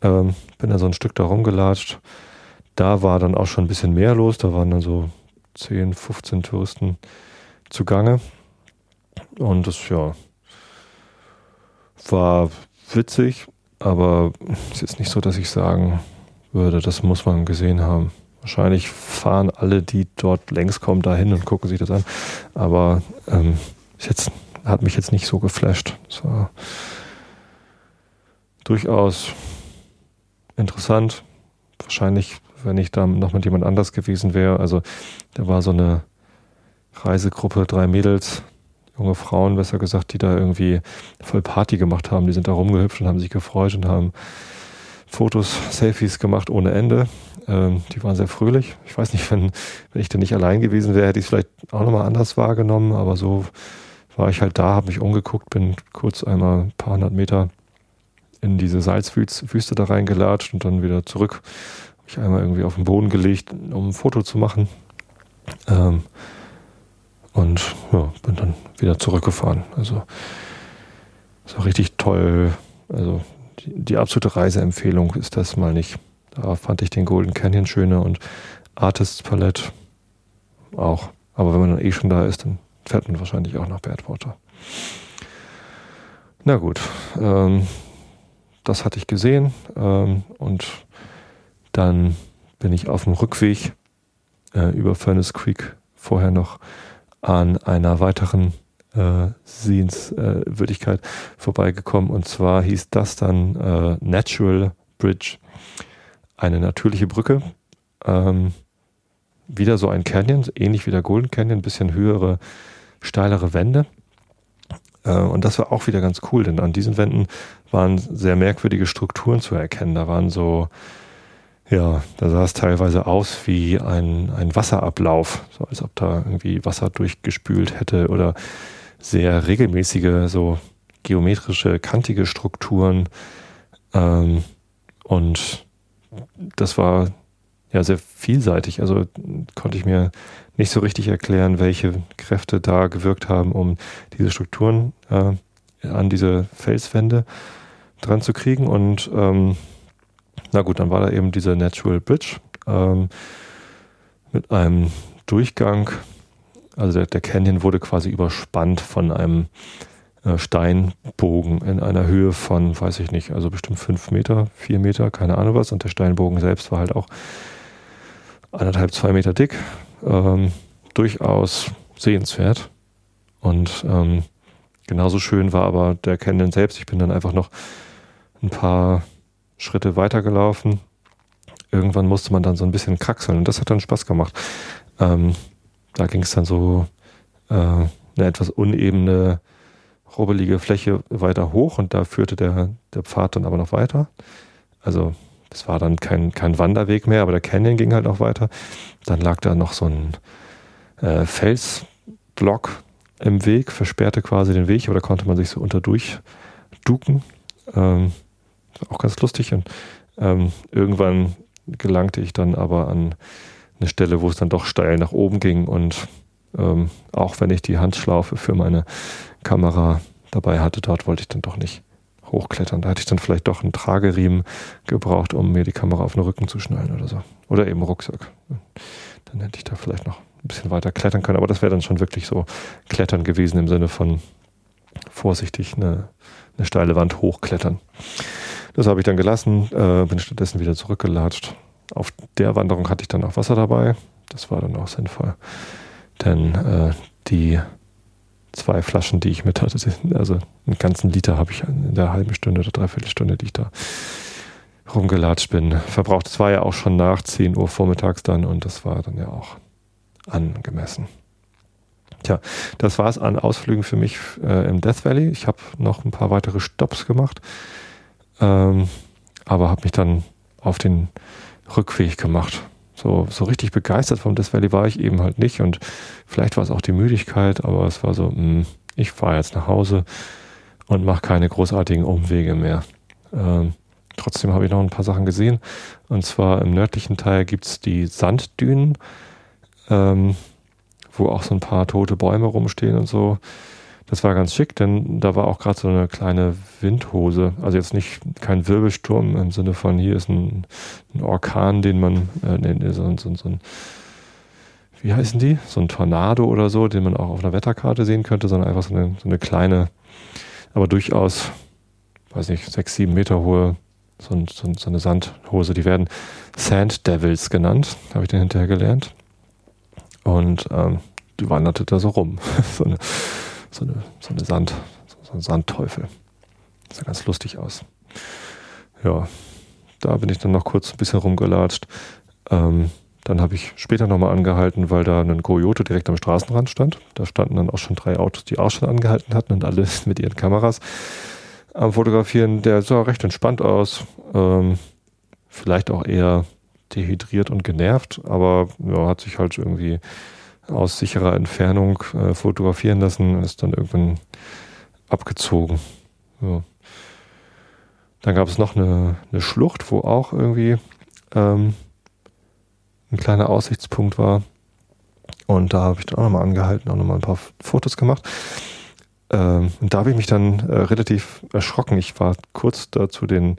Ähm, bin da so ein Stück da rumgelatscht. Da war dann auch schon ein bisschen mehr los. Da waren dann so 10, 15 Touristen zugange. Und das, ja, war witzig, aber es ist nicht so, dass ich sagen würde, das muss man gesehen haben. Wahrscheinlich fahren alle, die dort längs kommen, dahin und gucken sich das an. Aber ähm, jetzt, hat mich jetzt nicht so geflasht. Es war durchaus interessant. Wahrscheinlich, wenn ich da noch mit jemand anders gewesen wäre. Also da war so eine Reisegruppe, drei Mädels, junge Frauen, besser gesagt, die da irgendwie voll Party gemacht haben. Die sind da rumgehüpft und haben sich gefreut und haben Fotos, Selfies gemacht ohne Ende. Ähm, die waren sehr fröhlich. Ich weiß nicht, wenn, wenn ich da nicht allein gewesen wäre, hätte ich es vielleicht auch nochmal anders wahrgenommen, aber so war ich halt da, habe mich umgeguckt, bin kurz einmal ein paar hundert Meter in diese Salzwüste da reingelatscht und dann wieder zurück. Habe ich einmal irgendwie auf den Boden gelegt, um ein Foto zu machen. Ähm, und ja, bin dann wieder zurückgefahren. Also so richtig toll. Also die, die, absolute Reiseempfehlung ist das mal nicht. Da fand ich den Golden Canyon schöner und Artists Palette auch. Aber wenn man dann eh schon da ist, dann fährt man wahrscheinlich auch nach Badwater. Na gut, ähm, das hatte ich gesehen ähm, und dann bin ich auf dem Rückweg äh, über Furnace Creek vorher noch an einer weiteren äh, Sehenswürdigkeit vorbeigekommen. Und zwar hieß das dann äh, Natural Bridge, eine natürliche Brücke. Ähm, wieder so ein Canyon, ähnlich wie der Golden Canyon, ein bisschen höhere, steilere Wände. Äh, und das war auch wieder ganz cool, denn an diesen Wänden waren sehr merkwürdige Strukturen zu erkennen. Da waren so ja, da sah es teilweise aus wie ein, ein Wasserablauf, so als ob da irgendwie Wasser durchgespült hätte oder sehr regelmäßige, so geometrische, kantige Strukturen. Ähm, und das war ja sehr vielseitig. Also konnte ich mir nicht so richtig erklären, welche Kräfte da gewirkt haben, um diese Strukturen äh, an diese Felswände dran zu kriegen. Und ähm, na gut, dann war da eben diese Natural Bridge ähm, mit einem Durchgang. Also der, der, Canyon wurde quasi überspannt von einem äh, Steinbogen in einer Höhe von, weiß ich nicht, also bestimmt fünf Meter, vier Meter, keine Ahnung was. Und der Steinbogen selbst war halt auch anderthalb, zwei Meter dick. Ähm, durchaus sehenswert. Und ähm, genauso schön war aber der Canyon selbst. Ich bin dann einfach noch ein paar Schritte weitergelaufen. Irgendwann musste man dann so ein bisschen kraxeln und das hat dann Spaß gemacht. Ähm, da ging es dann so äh, eine etwas unebene, rubbelige Fläche weiter hoch und da führte der, der Pfad dann aber noch weiter. Also das war dann kein, kein Wanderweg mehr, aber der Canyon ging halt auch weiter. Dann lag da noch so ein äh, Felsblock im Weg, versperrte quasi den Weg, aber da konnte man sich so unterdurch duken. Ähm, auch ganz lustig. Und ähm, irgendwann gelangte ich dann aber an eine Stelle, wo es dann doch steil nach oben ging. Und ähm, auch wenn ich die Handschlaufe für meine Kamera dabei hatte, dort wollte ich dann doch nicht hochklettern. Da hätte ich dann vielleicht doch einen Trageriemen gebraucht, um mir die Kamera auf den Rücken zu schnallen oder so. Oder eben Rucksack. Dann hätte ich da vielleicht noch ein bisschen weiter klettern können. Aber das wäre dann schon wirklich so Klettern gewesen im Sinne von vorsichtig eine, eine steile Wand hochklettern. Das habe ich dann gelassen, äh, bin stattdessen wieder zurückgelatscht. Auf der Wanderung hatte ich dann auch Wasser dabei. Das war dann auch sinnvoll. Denn äh, die zwei Flaschen, die ich mit hatte, also einen ganzen Liter habe ich in der halben Stunde oder dreiviertel Stunde, die ich da rumgelatscht bin, verbraucht. Es war ja auch schon nach 10 Uhr vormittags dann und das war dann ja auch angemessen. Tja, das war es an Ausflügen für mich äh, im Death Valley. Ich habe noch ein paar weitere Stops gemacht, ähm, aber habe mich dann auf den Rückweg gemacht. So, so richtig begeistert vom Death Valley war ich eben halt nicht und vielleicht war es auch die Müdigkeit, aber es war so, mh, hm, ich fahre jetzt nach Hause und mache keine großartigen Umwege mehr. Ähm, trotzdem habe ich noch ein paar Sachen gesehen und zwar im nördlichen Teil gibt es die Sanddünen. Ähm, wo auch so ein paar tote Bäume rumstehen und so. Das war ganz schick, denn da war auch gerade so eine kleine Windhose. Also jetzt nicht kein Wirbelsturm im Sinne von hier ist ein, ein Orkan, den man, äh, nee, so, so, so ein, wie heißen die? So ein Tornado oder so, den man auch auf einer Wetterkarte sehen könnte, sondern einfach so eine, so eine kleine, aber durchaus, weiß nicht, sechs, sieben Meter hohe, so, so, so eine Sandhose. Die werden Sand Devils genannt, habe ich dann hinterher gelernt. Und ähm, die wanderte da so rum. so, eine, so, eine, so eine Sand, so ein Sandteufel. Sah ganz lustig aus. Ja, da bin ich dann noch kurz ein bisschen rumgelatscht. Ähm, dann habe ich später nochmal angehalten, weil da ein Coyote direkt am Straßenrand stand. Da standen dann auch schon drei Autos, die auch schon angehalten hatten und alle mit ihren Kameras am Fotografieren. Der sah recht entspannt aus. Ähm, vielleicht auch eher dehydriert und genervt, aber ja, hat sich halt irgendwie aus sicherer Entfernung äh, fotografieren lassen ist dann irgendwann abgezogen. Ja. Dann gab es noch eine, eine, Schlucht, wo auch irgendwie ähm, ein kleiner Aussichtspunkt war. Und da habe ich dann auch nochmal angehalten, auch nochmal ein paar Fotos gemacht. Ähm, und da habe ich mich dann äh, relativ erschrocken. Ich war kurz da zu den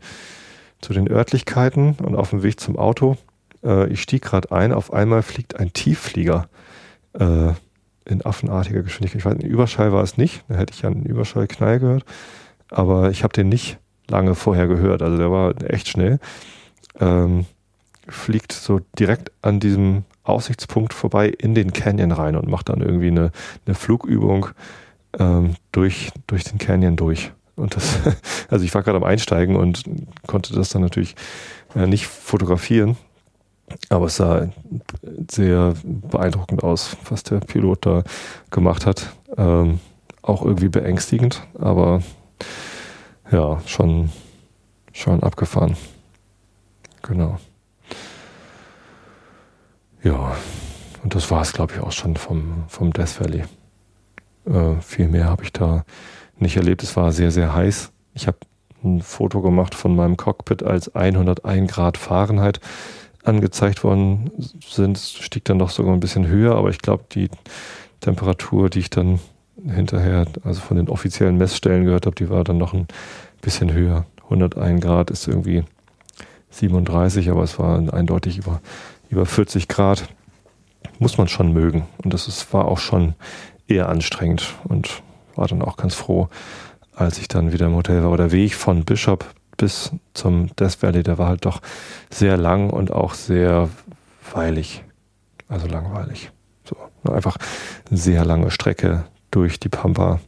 zu den Örtlichkeiten und auf dem Weg zum Auto. Äh, ich stieg gerade ein, auf einmal fliegt ein Tiefflieger äh, in affenartiger Geschwindigkeit. Ich weiß, ein Überschall war es nicht, da hätte ich ja einen Überschallknall gehört, aber ich habe den nicht lange vorher gehört, also der war echt schnell. Ähm, fliegt so direkt an diesem Aussichtspunkt vorbei in den Canyon rein und macht dann irgendwie eine, eine Flugübung ähm, durch, durch den Canyon durch. Und das, also ich war gerade am Einsteigen und konnte das dann natürlich äh, nicht fotografieren. Aber es sah sehr beeindruckend aus, was der Pilot da gemacht hat. Ähm, auch irgendwie beängstigend, aber ja, schon, schon abgefahren. Genau. Ja, und das war es, glaube ich, auch schon vom, vom Death Valley. Äh, viel mehr habe ich da nicht erlebt. Es war sehr, sehr heiß. Ich habe ein Foto gemacht von meinem Cockpit als 101 Grad Fahrenheit angezeigt worden sind. Stieg dann noch sogar ein bisschen höher, aber ich glaube, die Temperatur, die ich dann hinterher, also von den offiziellen Messstellen gehört habe, die war dann noch ein bisschen höher. 101 Grad ist irgendwie 37, aber es war eindeutig über, über 40 Grad. Muss man schon mögen. Und das ist, war auch schon eher anstrengend und war dann auch ganz froh, als ich dann wieder im Hotel war. Oder Weg von Bishop bis zum Death Valley, der war halt doch sehr lang und auch sehr weilig. Also langweilig. So, einfach eine sehr lange Strecke durch die Pampa,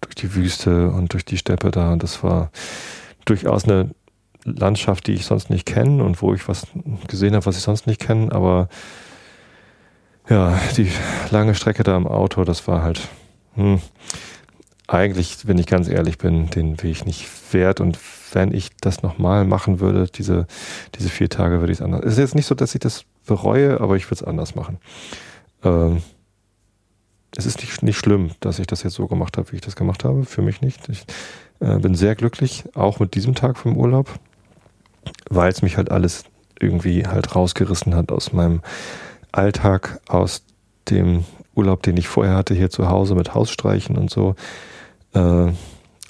durch die Wüste und durch die Steppe da. Und das war durchaus eine Landschaft, die ich sonst nicht kenne und wo ich was gesehen habe, was ich sonst nicht kenne. Aber ja, die lange Strecke da im Auto, das war halt hm, eigentlich, wenn ich ganz ehrlich bin, den Weg nicht wert. Und wenn ich das nochmal machen würde, diese, diese vier Tage, würde ich es anders. Es ist jetzt nicht so, dass ich das bereue, aber ich würde es anders machen. Ähm, es ist nicht, nicht schlimm, dass ich das jetzt so gemacht habe, wie ich das gemacht habe. Für mich nicht. Ich äh, bin sehr glücklich, auch mit diesem Tag vom Urlaub, weil es mich halt alles irgendwie halt rausgerissen hat aus meinem Alltag, aus dem Urlaub, den ich vorher hatte, hier zu Hause mit Hausstreichen und so. Äh,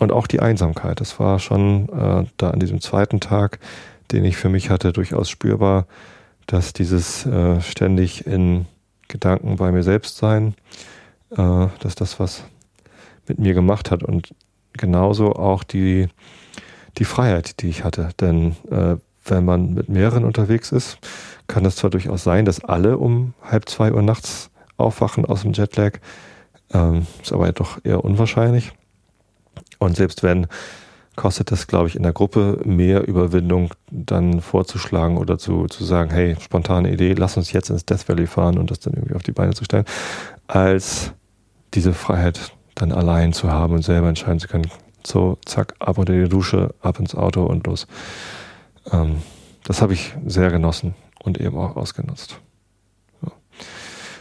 und auch die Einsamkeit. Das war schon äh, da an diesem zweiten Tag, den ich für mich hatte, durchaus spürbar, dass dieses äh, ständig in Gedanken bei mir selbst sein, äh, dass das was mit mir gemacht hat und genauso auch die, die Freiheit, die ich hatte. Denn äh, wenn man mit mehreren unterwegs ist, kann es zwar durchaus sein, dass alle um halb zwei Uhr nachts aufwachen aus dem Jetlag, ähm, ist aber doch eher unwahrscheinlich. Und selbst wenn, kostet das, glaube ich, in der Gruppe mehr Überwindung, dann vorzuschlagen oder zu, zu sagen, hey, spontane Idee, lass uns jetzt ins Death Valley fahren und das dann irgendwie auf die Beine zu stellen, als diese Freiheit dann allein zu haben und selber entscheiden zu können. So, zack, ab unter die Dusche, ab ins Auto und los. Ähm, das habe ich sehr genossen und eben auch ausgenutzt. Ja.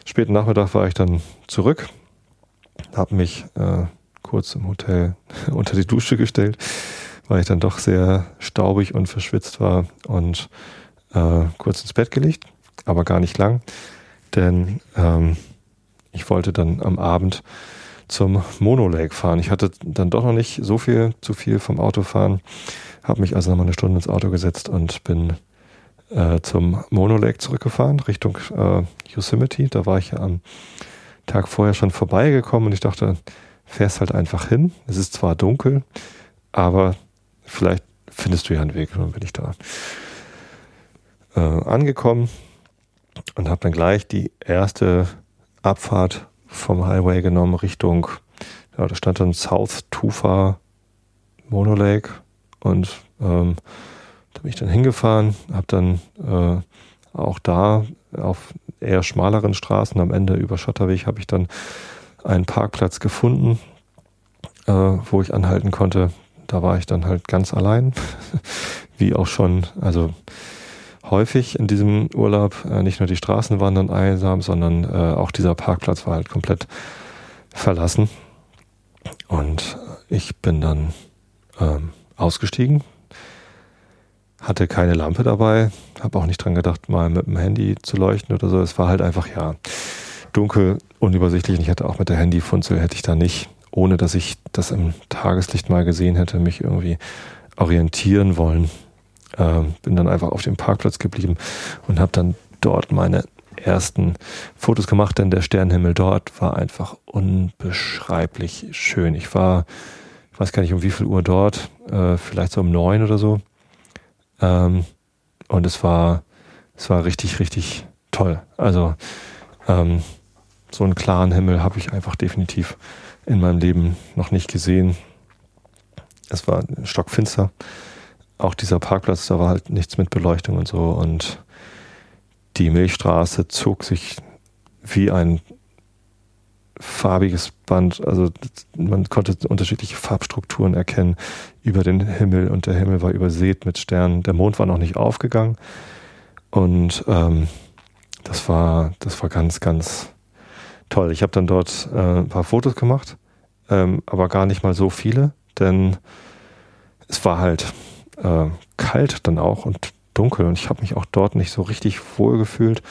Späten Nachmittag war ich dann zurück, habe mich äh, kurz im Hotel unter die Dusche gestellt, weil ich dann doch sehr staubig und verschwitzt war und äh, kurz ins Bett gelegt, aber gar nicht lang, denn ähm, ich wollte dann am Abend zum Mono Lake fahren. Ich hatte dann doch noch nicht so viel zu viel vom Autofahren, habe mich also nochmal eine Stunde ins Auto gesetzt und bin äh, zum Mono Lake zurückgefahren, Richtung äh, Yosemite. Da war ich ja am Tag vorher schon vorbeigekommen und ich dachte, fährst halt einfach hin. Es ist zwar dunkel, aber vielleicht findest du ja einen Weg. Und dann bin ich da äh, angekommen und habe dann gleich die erste Abfahrt vom Highway genommen Richtung, ja, da stand dann South Tufa Mono Lake und ähm, da bin ich dann hingefahren, habe dann äh, auch da auf eher schmaleren Straßen am Ende über Schotterweg habe ich dann einen Parkplatz gefunden, äh, wo ich anhalten konnte. Da war ich dann halt ganz allein, wie auch schon, also häufig in diesem Urlaub. Äh, nicht nur die Straßen waren dann einsam, sondern äh, auch dieser Parkplatz war halt komplett verlassen. Und ich bin dann ähm, ausgestiegen, hatte keine Lampe dabei, habe auch nicht dran gedacht, mal mit dem Handy zu leuchten oder so. Es war halt einfach ja dunkel, unübersichtlich. Und ich hätte auch mit der Handyfunzel hätte ich da nicht, ohne dass ich das im Tageslicht mal gesehen hätte, mich irgendwie orientieren wollen. Ähm, bin dann einfach auf dem Parkplatz geblieben und habe dann dort meine ersten Fotos gemacht, denn der Sternenhimmel dort war einfach unbeschreiblich schön. Ich war, ich weiß gar nicht um wie viel Uhr dort, äh, vielleicht so um neun oder so. Ähm, und es war, es war richtig, richtig toll. Also ähm, so einen klaren Himmel habe ich einfach definitiv in meinem Leben noch nicht gesehen. Es war stockfinster. Auch dieser Parkplatz, da war halt nichts mit Beleuchtung und so. Und die Milchstraße zog sich wie ein farbiges Band. Also man konnte unterschiedliche Farbstrukturen erkennen über den Himmel und der Himmel war übersät mit Sternen. Der Mond war noch nicht aufgegangen. Und ähm, das war, das war ganz, ganz toll. Ich habe dann dort äh, ein paar Fotos gemacht, ähm, aber gar nicht mal so viele, denn es war halt äh, kalt dann auch und dunkel und ich habe mich auch dort nicht so richtig wohl gefühlt,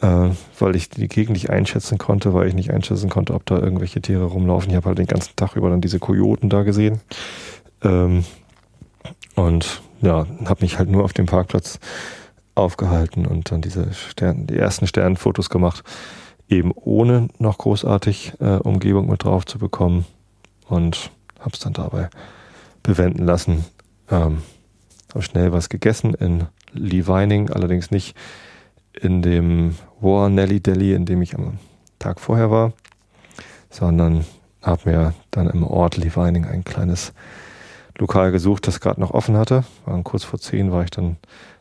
äh, weil ich die Gegend nicht einschätzen konnte, weil ich nicht einschätzen konnte, ob da irgendwelche Tiere rumlaufen. Ich habe halt den ganzen Tag über dann diese Kojoten da gesehen ähm, und ja, habe mich halt nur auf dem Parkplatz aufgehalten und dann diese Stern, die ersten Sternenfotos gemacht eben ohne noch großartig äh, Umgebung mit drauf zu bekommen und habe es dann dabei bewenden lassen. Ähm, habe schnell was gegessen in Lee Vining, allerdings nicht in dem War Nelly Deli, in dem ich am Tag vorher war, sondern habe mir dann im Ort Lee Vining ein kleines Lokal gesucht, das gerade noch offen hatte. Waren kurz vor zehn war ich dann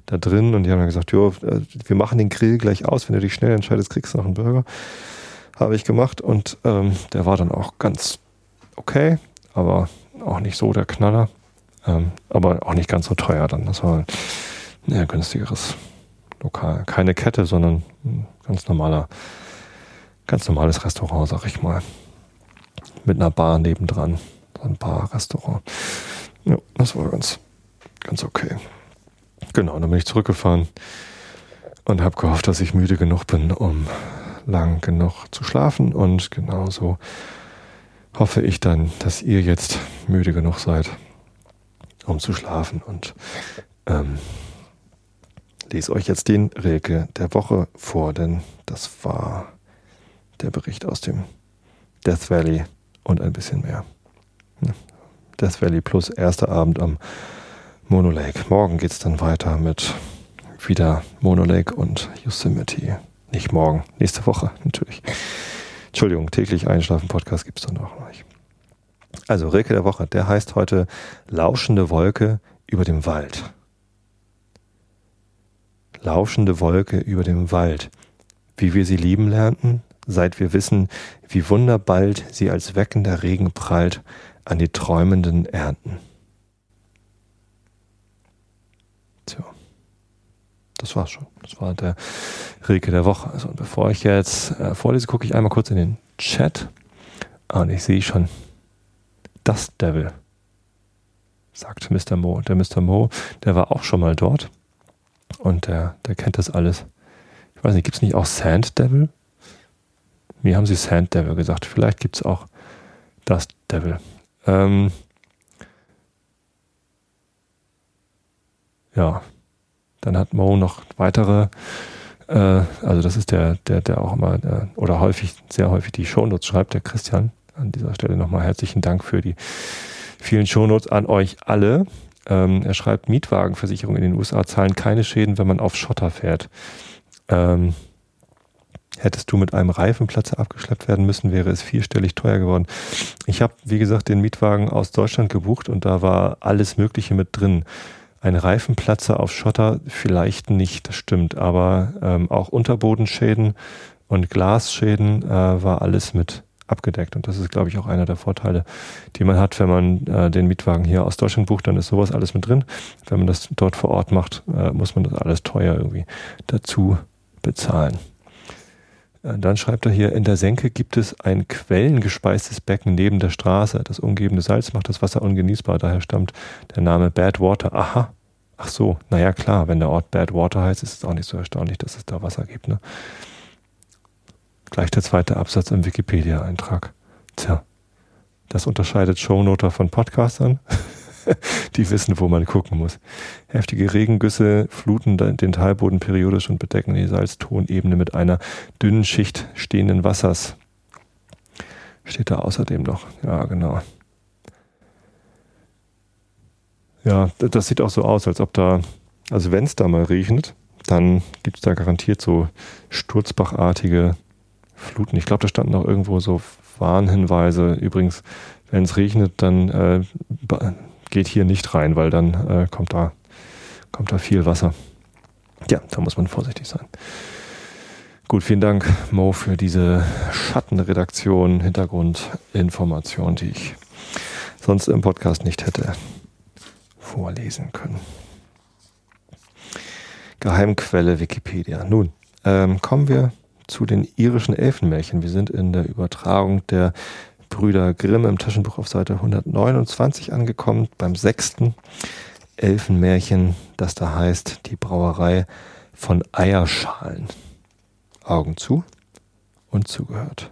da drin und die haben dann gesagt, jo, äh, wir machen den Grill gleich aus, wenn du dich schnell entscheidest, kriegst du noch einen Burger. Habe ich gemacht und ähm, der war dann auch ganz okay, aber auch nicht so der Knaller. Ähm, aber auch nicht ganz so teuer dann. Das war ein eher günstigeres Lokal. Keine Kette, sondern ein ganz normaler, ganz normales Restaurant, sag ich mal. Mit einer Bar nebendran. So ein Bar-Restaurant. Ja, das war ganz, ganz okay. Genau, dann bin ich zurückgefahren und habe gehofft, dass ich müde genug bin, um lang genug zu schlafen. Und genauso hoffe ich dann, dass ihr jetzt müde genug seid, um zu schlafen. Und ähm, lese euch jetzt den Rilke der Woche vor, denn das war der Bericht aus dem Death Valley und ein bisschen mehr. Death Valley plus erster Abend am Mono Lake. Morgen geht es dann weiter mit wieder Mono Lake und Yosemite. Nicht morgen, nächste Woche natürlich. Entschuldigung, täglich Einschlafen Podcast gibt es dann auch noch nicht. Also Rilke der Woche, der heißt heute Lauschende Wolke über dem Wald. Lauschende Wolke über dem Wald. Wie wir sie lieben lernten, seit wir wissen, wie wunderbald sie als weckender Regen prallt an die träumenden Ernten. Tja, das war's schon. Das war der Rilke der Woche. Also bevor ich jetzt äh, vorlese, gucke ich einmal kurz in den Chat. Und ich sehe schon, das Devil, sagt Mr. Mo. Der Mr. Mo, der war auch schon mal dort und der, der kennt das alles. Ich weiß nicht, gibt es nicht auch Sand Devil? Mir haben sie Sand Devil gesagt. Vielleicht gibt es auch das Devil. Ähm, ja, dann hat Mo noch weitere, äh, also das ist der, der, der auch immer, äh, oder häufig, sehr häufig die Shownotes schreibt, der Christian. An dieser Stelle nochmal herzlichen Dank für die vielen Shownotes an euch alle. Ähm, er schreibt, Mietwagenversicherungen in den USA zahlen keine Schäden, wenn man auf Schotter fährt. Ähm, hättest du mit einem Reifenplatzer abgeschleppt werden müssen, wäre es vierstellig teuer geworden. Ich habe, wie gesagt, den Mietwagen aus Deutschland gebucht und da war alles Mögliche mit drin. Ein Reifenplatzer auf Schotter vielleicht nicht, das stimmt, aber ähm, auch Unterbodenschäden und Glasschäden äh, war alles mit abgedeckt. Und das ist, glaube ich, auch einer der Vorteile, die man hat, wenn man äh, den Mietwagen hier aus Deutschland bucht, dann ist sowas alles mit drin. Wenn man das dort vor Ort macht, äh, muss man das alles teuer irgendwie dazu bezahlen. Äh, dann schreibt er hier, in der Senke gibt es ein quellengespeistes Becken neben der Straße. Das umgebende Salz macht das Wasser ungenießbar. Daher stammt der Name Bad Water. Aha. Ach so, naja klar, wenn der Ort Bad Water heißt, ist es auch nicht so erstaunlich, dass es da Wasser gibt. Ne? Gleich der zweite Absatz im Wikipedia-Eintrag. Tja, das unterscheidet Shownoter von Podcastern. Die wissen, wo man gucken muss. Heftige Regengüsse fluten den Talboden periodisch und bedecken die Salztonebene mit einer dünnen Schicht stehenden Wassers. Steht da außerdem noch. Ja, genau. Ja, das sieht auch so aus, als ob da, also wenn es da mal regnet, dann gibt es da garantiert so sturzbachartige Fluten. Ich glaube, da standen auch irgendwo so Warnhinweise. Übrigens, wenn es regnet, dann äh, geht hier nicht rein, weil dann äh, kommt, da, kommt da viel Wasser. Ja, da muss man vorsichtig sein. Gut, vielen Dank, Mo, für diese Schattenredaktion, Hintergrundinformation, die ich sonst im Podcast nicht hätte vorlesen können. Geheimquelle Wikipedia. Nun, ähm, kommen wir zu den irischen Elfenmärchen. Wir sind in der Übertragung der Brüder Grimm im Taschenbuch auf Seite 129 angekommen, beim sechsten Elfenmärchen, das da heißt Die Brauerei von Eierschalen. Augen zu und zugehört.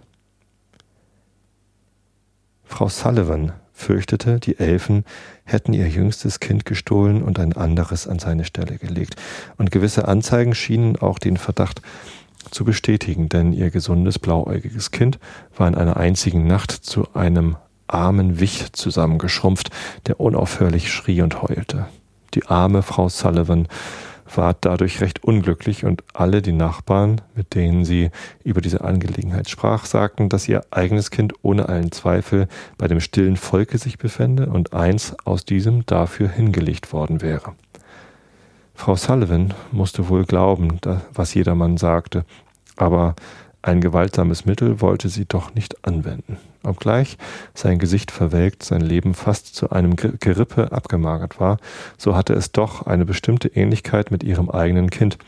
Frau Sullivan fürchtete, die Elfen hätten ihr jüngstes Kind gestohlen und ein anderes an seine Stelle gelegt. Und gewisse Anzeigen schienen auch den Verdacht zu bestätigen, denn ihr gesundes, blauäugiges Kind war in einer einzigen Nacht zu einem armen Wicht zusammengeschrumpft, der unaufhörlich schrie und heulte. Die arme Frau Sullivan war dadurch recht unglücklich und alle die Nachbarn, mit denen sie über diese Angelegenheit sprach, sagten, dass ihr eigenes Kind ohne allen Zweifel bei dem stillen Volke sich befände und eins aus diesem dafür hingelegt worden wäre. Frau Sullivan musste wohl glauben, was jedermann sagte, aber ein gewaltsames Mittel wollte sie doch nicht anwenden. Obgleich sein Gesicht verwelkt, sein Leben fast zu einem Gerippe abgemagert war, so hatte es doch eine bestimmte Ähnlichkeit mit ihrem eigenen Kind,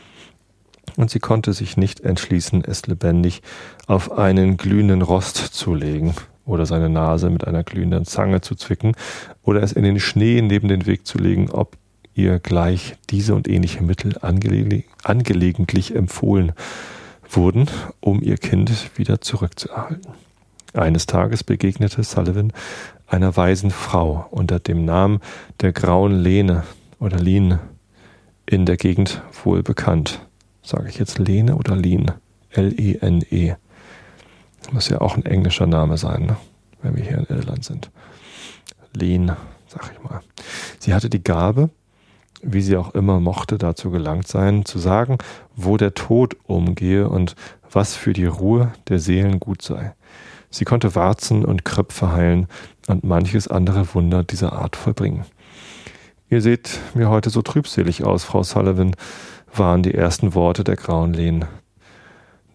und sie konnte sich nicht entschließen, es lebendig auf einen glühenden Rost zu legen oder seine Nase mit einer glühenden Zange zu zwicken oder es in den Schnee neben den Weg zu legen, ob ihr gleich diese und ähnliche Mittel angele angelegentlich empfohlen wurden, um ihr Kind wieder zurückzuerhalten. Eines Tages begegnete Sullivan einer weisen Frau unter dem Namen der Grauen Lene oder Lien in der Gegend wohl bekannt. Sage ich jetzt Lene oder Lien? L-E-N-E. -E. Muss ja auch ein englischer Name sein, ne? wenn wir hier in Irland sind. Lien, sag ich mal. Sie hatte die Gabe, wie sie auch immer mochte, dazu gelangt sein, zu sagen, wo der Tod umgehe und was für die Ruhe der Seelen gut sei. Sie konnte Warzen und Kröpfe heilen, und manches andere Wunder dieser Art vollbringen. Ihr seht mir heute so trübselig aus, Frau Sullivan, waren die ersten Worte der grauen Lehn.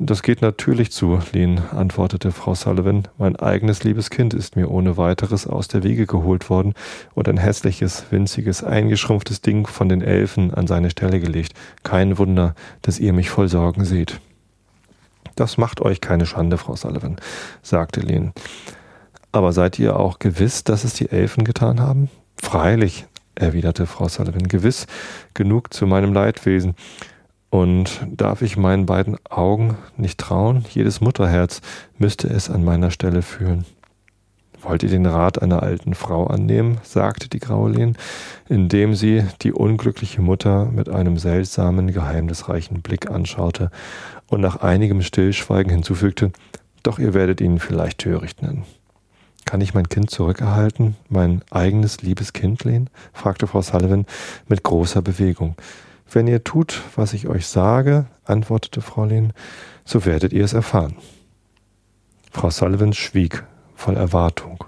Das geht natürlich zu, Lehn, antwortete Frau Sullivan. Mein eigenes liebes Kind ist mir ohne weiteres aus der Wege geholt worden und ein hässliches, winziges, eingeschrumpftes Ding von den Elfen an seine Stelle gelegt. Kein Wunder, dass ihr mich voll Sorgen seht. Das macht euch keine Schande, Frau Sullivan, sagte Lehn. Aber seid ihr auch gewiss, dass es die Elfen getan haben? Freilich, erwiderte Frau Sullivan, gewiss genug zu meinem Leidwesen. Und darf ich meinen beiden Augen nicht trauen? Jedes Mutterherz müsste es an meiner Stelle fühlen. Wollt ihr den Rat einer alten Frau annehmen? sagte die Graulin, indem sie die unglückliche Mutter mit einem seltsamen, geheimnisreichen Blick anschaute und nach einigem Stillschweigen hinzufügte, doch ihr werdet ihn vielleicht töricht nennen. Kann ich mein Kind zurückerhalten, mein eigenes liebes Kindlein? fragte Frau Sullivan mit großer Bewegung. Wenn ihr tut, was ich euch sage, antwortete Frau Lehn, so werdet ihr es erfahren. Frau Sullivan schwieg voll Erwartung.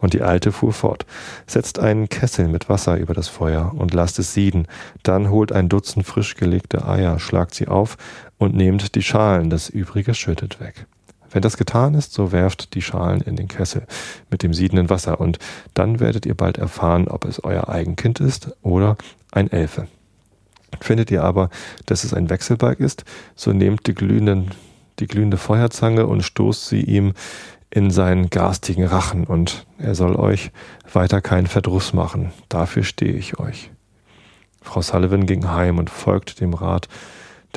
Und die Alte fuhr fort. Setzt einen Kessel mit Wasser über das Feuer und lasst es sieden. Dann holt ein Dutzend frisch gelegte Eier, schlagt sie auf und nehmt die Schalen, das übrige schüttet weg. Wenn das getan ist, so werft die Schalen in den Kessel mit dem siedenden Wasser und dann werdet ihr bald erfahren, ob es euer Eigenkind ist oder ein Elfe. Findet ihr aber, dass es ein Wechselbalg ist, so nehmt die, die glühende Feuerzange und stoßt sie ihm in seinen garstigen Rachen und er soll euch weiter keinen Verdruss machen. Dafür stehe ich euch. Frau Sullivan ging heim und folgte dem Rat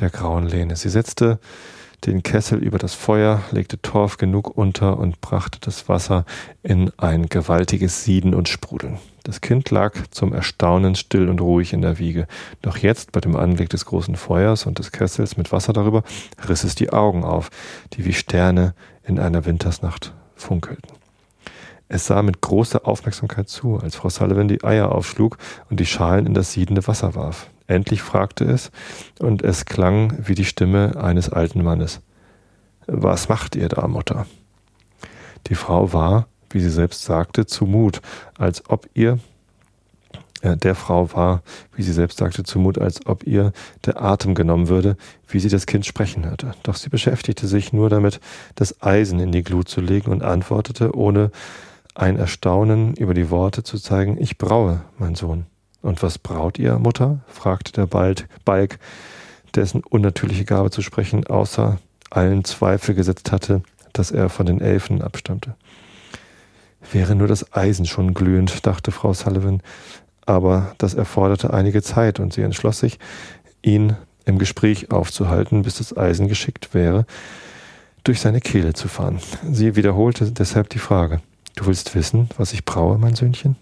der grauen Lehne. Sie setzte den Kessel über das Feuer, legte Torf genug unter und brachte das Wasser in ein gewaltiges Sieden und Sprudeln. Das Kind lag zum Erstaunen still und ruhig in der Wiege. Doch jetzt, bei dem Anblick des großen Feuers und des Kessels mit Wasser darüber, riss es die Augen auf, die wie Sterne in einer Wintersnacht funkelten. Es sah mit großer Aufmerksamkeit zu, als Frau Sullivan die Eier aufschlug und die Schalen in das siedende Wasser warf. Endlich fragte es, und es klang wie die Stimme eines alten Mannes. Was macht ihr da, Mutter? Die Frau war, wie sie selbst sagte, zu Mut, als ob ihr äh, der Frau war, wie sie selbst sagte, zumut, als ob ihr der Atem genommen würde, wie sie das Kind sprechen hörte. Doch sie beschäftigte sich nur damit, das Eisen in die Glut zu legen und antwortete, ohne ein Erstaunen über die Worte zu zeigen, ich braue, mein Sohn. Und was braut ihr, Mutter? fragte der Bald, Balk, dessen unnatürliche Gabe zu sprechen außer allen Zweifel gesetzt hatte, dass er von den Elfen abstammte. Wäre nur das Eisen schon glühend, dachte Frau Sullivan, aber das erforderte einige Zeit und sie entschloss sich, ihn im Gespräch aufzuhalten, bis das Eisen geschickt wäre, durch seine Kehle zu fahren. Sie wiederholte deshalb die Frage. Du willst wissen, was ich braue, mein Söhnchen?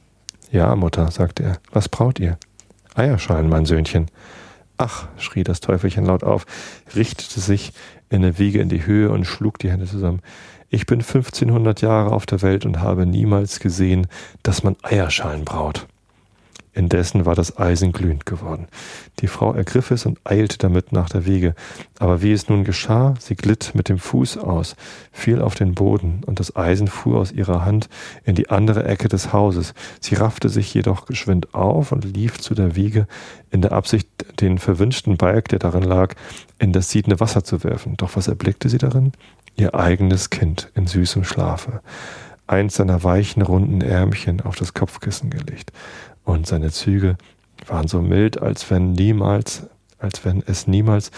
Ja, Mutter, sagte er. Was braut ihr? Eierschalen, mein Söhnchen. Ach, schrie das Teufelchen laut auf, richtete sich in der Wiege in die Höhe und schlug die Hände zusammen. Ich bin 1500 Jahre auf der Welt und habe niemals gesehen, dass man Eierschalen braut. Indessen war das Eisen glühend geworden. Die Frau ergriff es und eilte damit nach der Wiege. Aber wie es nun geschah, sie glitt mit dem Fuß aus, fiel auf den Boden, und das Eisen fuhr aus ihrer Hand in die andere Ecke des Hauses. Sie raffte sich jedoch geschwind auf und lief zu der Wiege, in der Absicht, den verwünschten Balg, der darin lag, in das siedende Wasser zu werfen. Doch was erblickte sie darin? Ihr eigenes Kind in süßem Schlafe eins seiner weichen, runden Ärmchen auf das Kopfkissen gelegt und seine Züge waren so mild, als wenn niemals, als wenn es niemals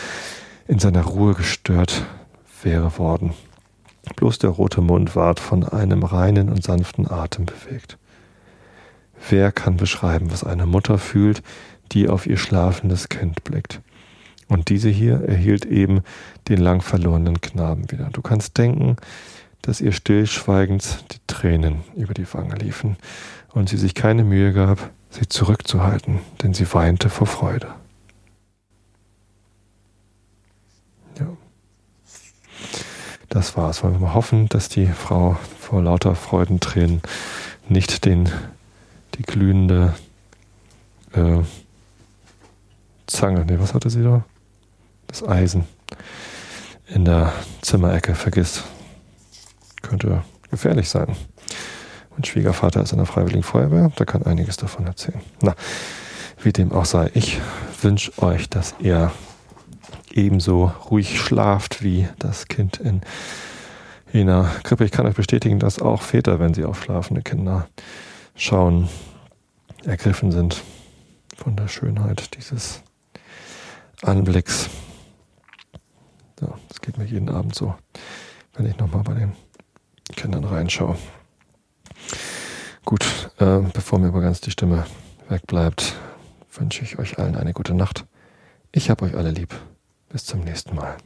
in seiner Ruhe gestört wäre worden. Bloß der rote Mund ward von einem reinen und sanften Atem bewegt. Wer kann beschreiben, was eine Mutter fühlt, die auf ihr schlafendes Kind blickt? Und diese hier erhielt eben den lang verlorenen Knaben wieder. Du kannst denken, dass ihr stillschweigend die Tränen über die Wange liefen und sie sich keine Mühe gab, sie zurückzuhalten, denn sie weinte vor Freude. Ja. Das war's. Wollen wir mal hoffen, dass die Frau vor lauter Freudentränen nicht den, die glühende äh, Zange, nee, was hatte sie da? Das Eisen in der Zimmerecke vergisst. Könnte gefährlich sein. Mein Schwiegervater ist in der Freiwilligen Feuerwehr, der kann einiges davon erzählen. Na, wie dem auch sei, ich wünsche euch, dass ihr ebenso ruhig schlaft wie das Kind in jener Krippe. Ich kann euch bestätigen, dass auch Väter, wenn sie auf schlafende Kinder schauen, ergriffen sind von der Schönheit dieses Anblicks. Ja, das geht mir jeden Abend so, wenn ich nochmal bei den Kindern reinschaue. Gut, äh, bevor mir aber ganz die Stimme wegbleibt, wünsche ich euch allen eine gute Nacht. Ich habe euch alle lieb. Bis zum nächsten Mal.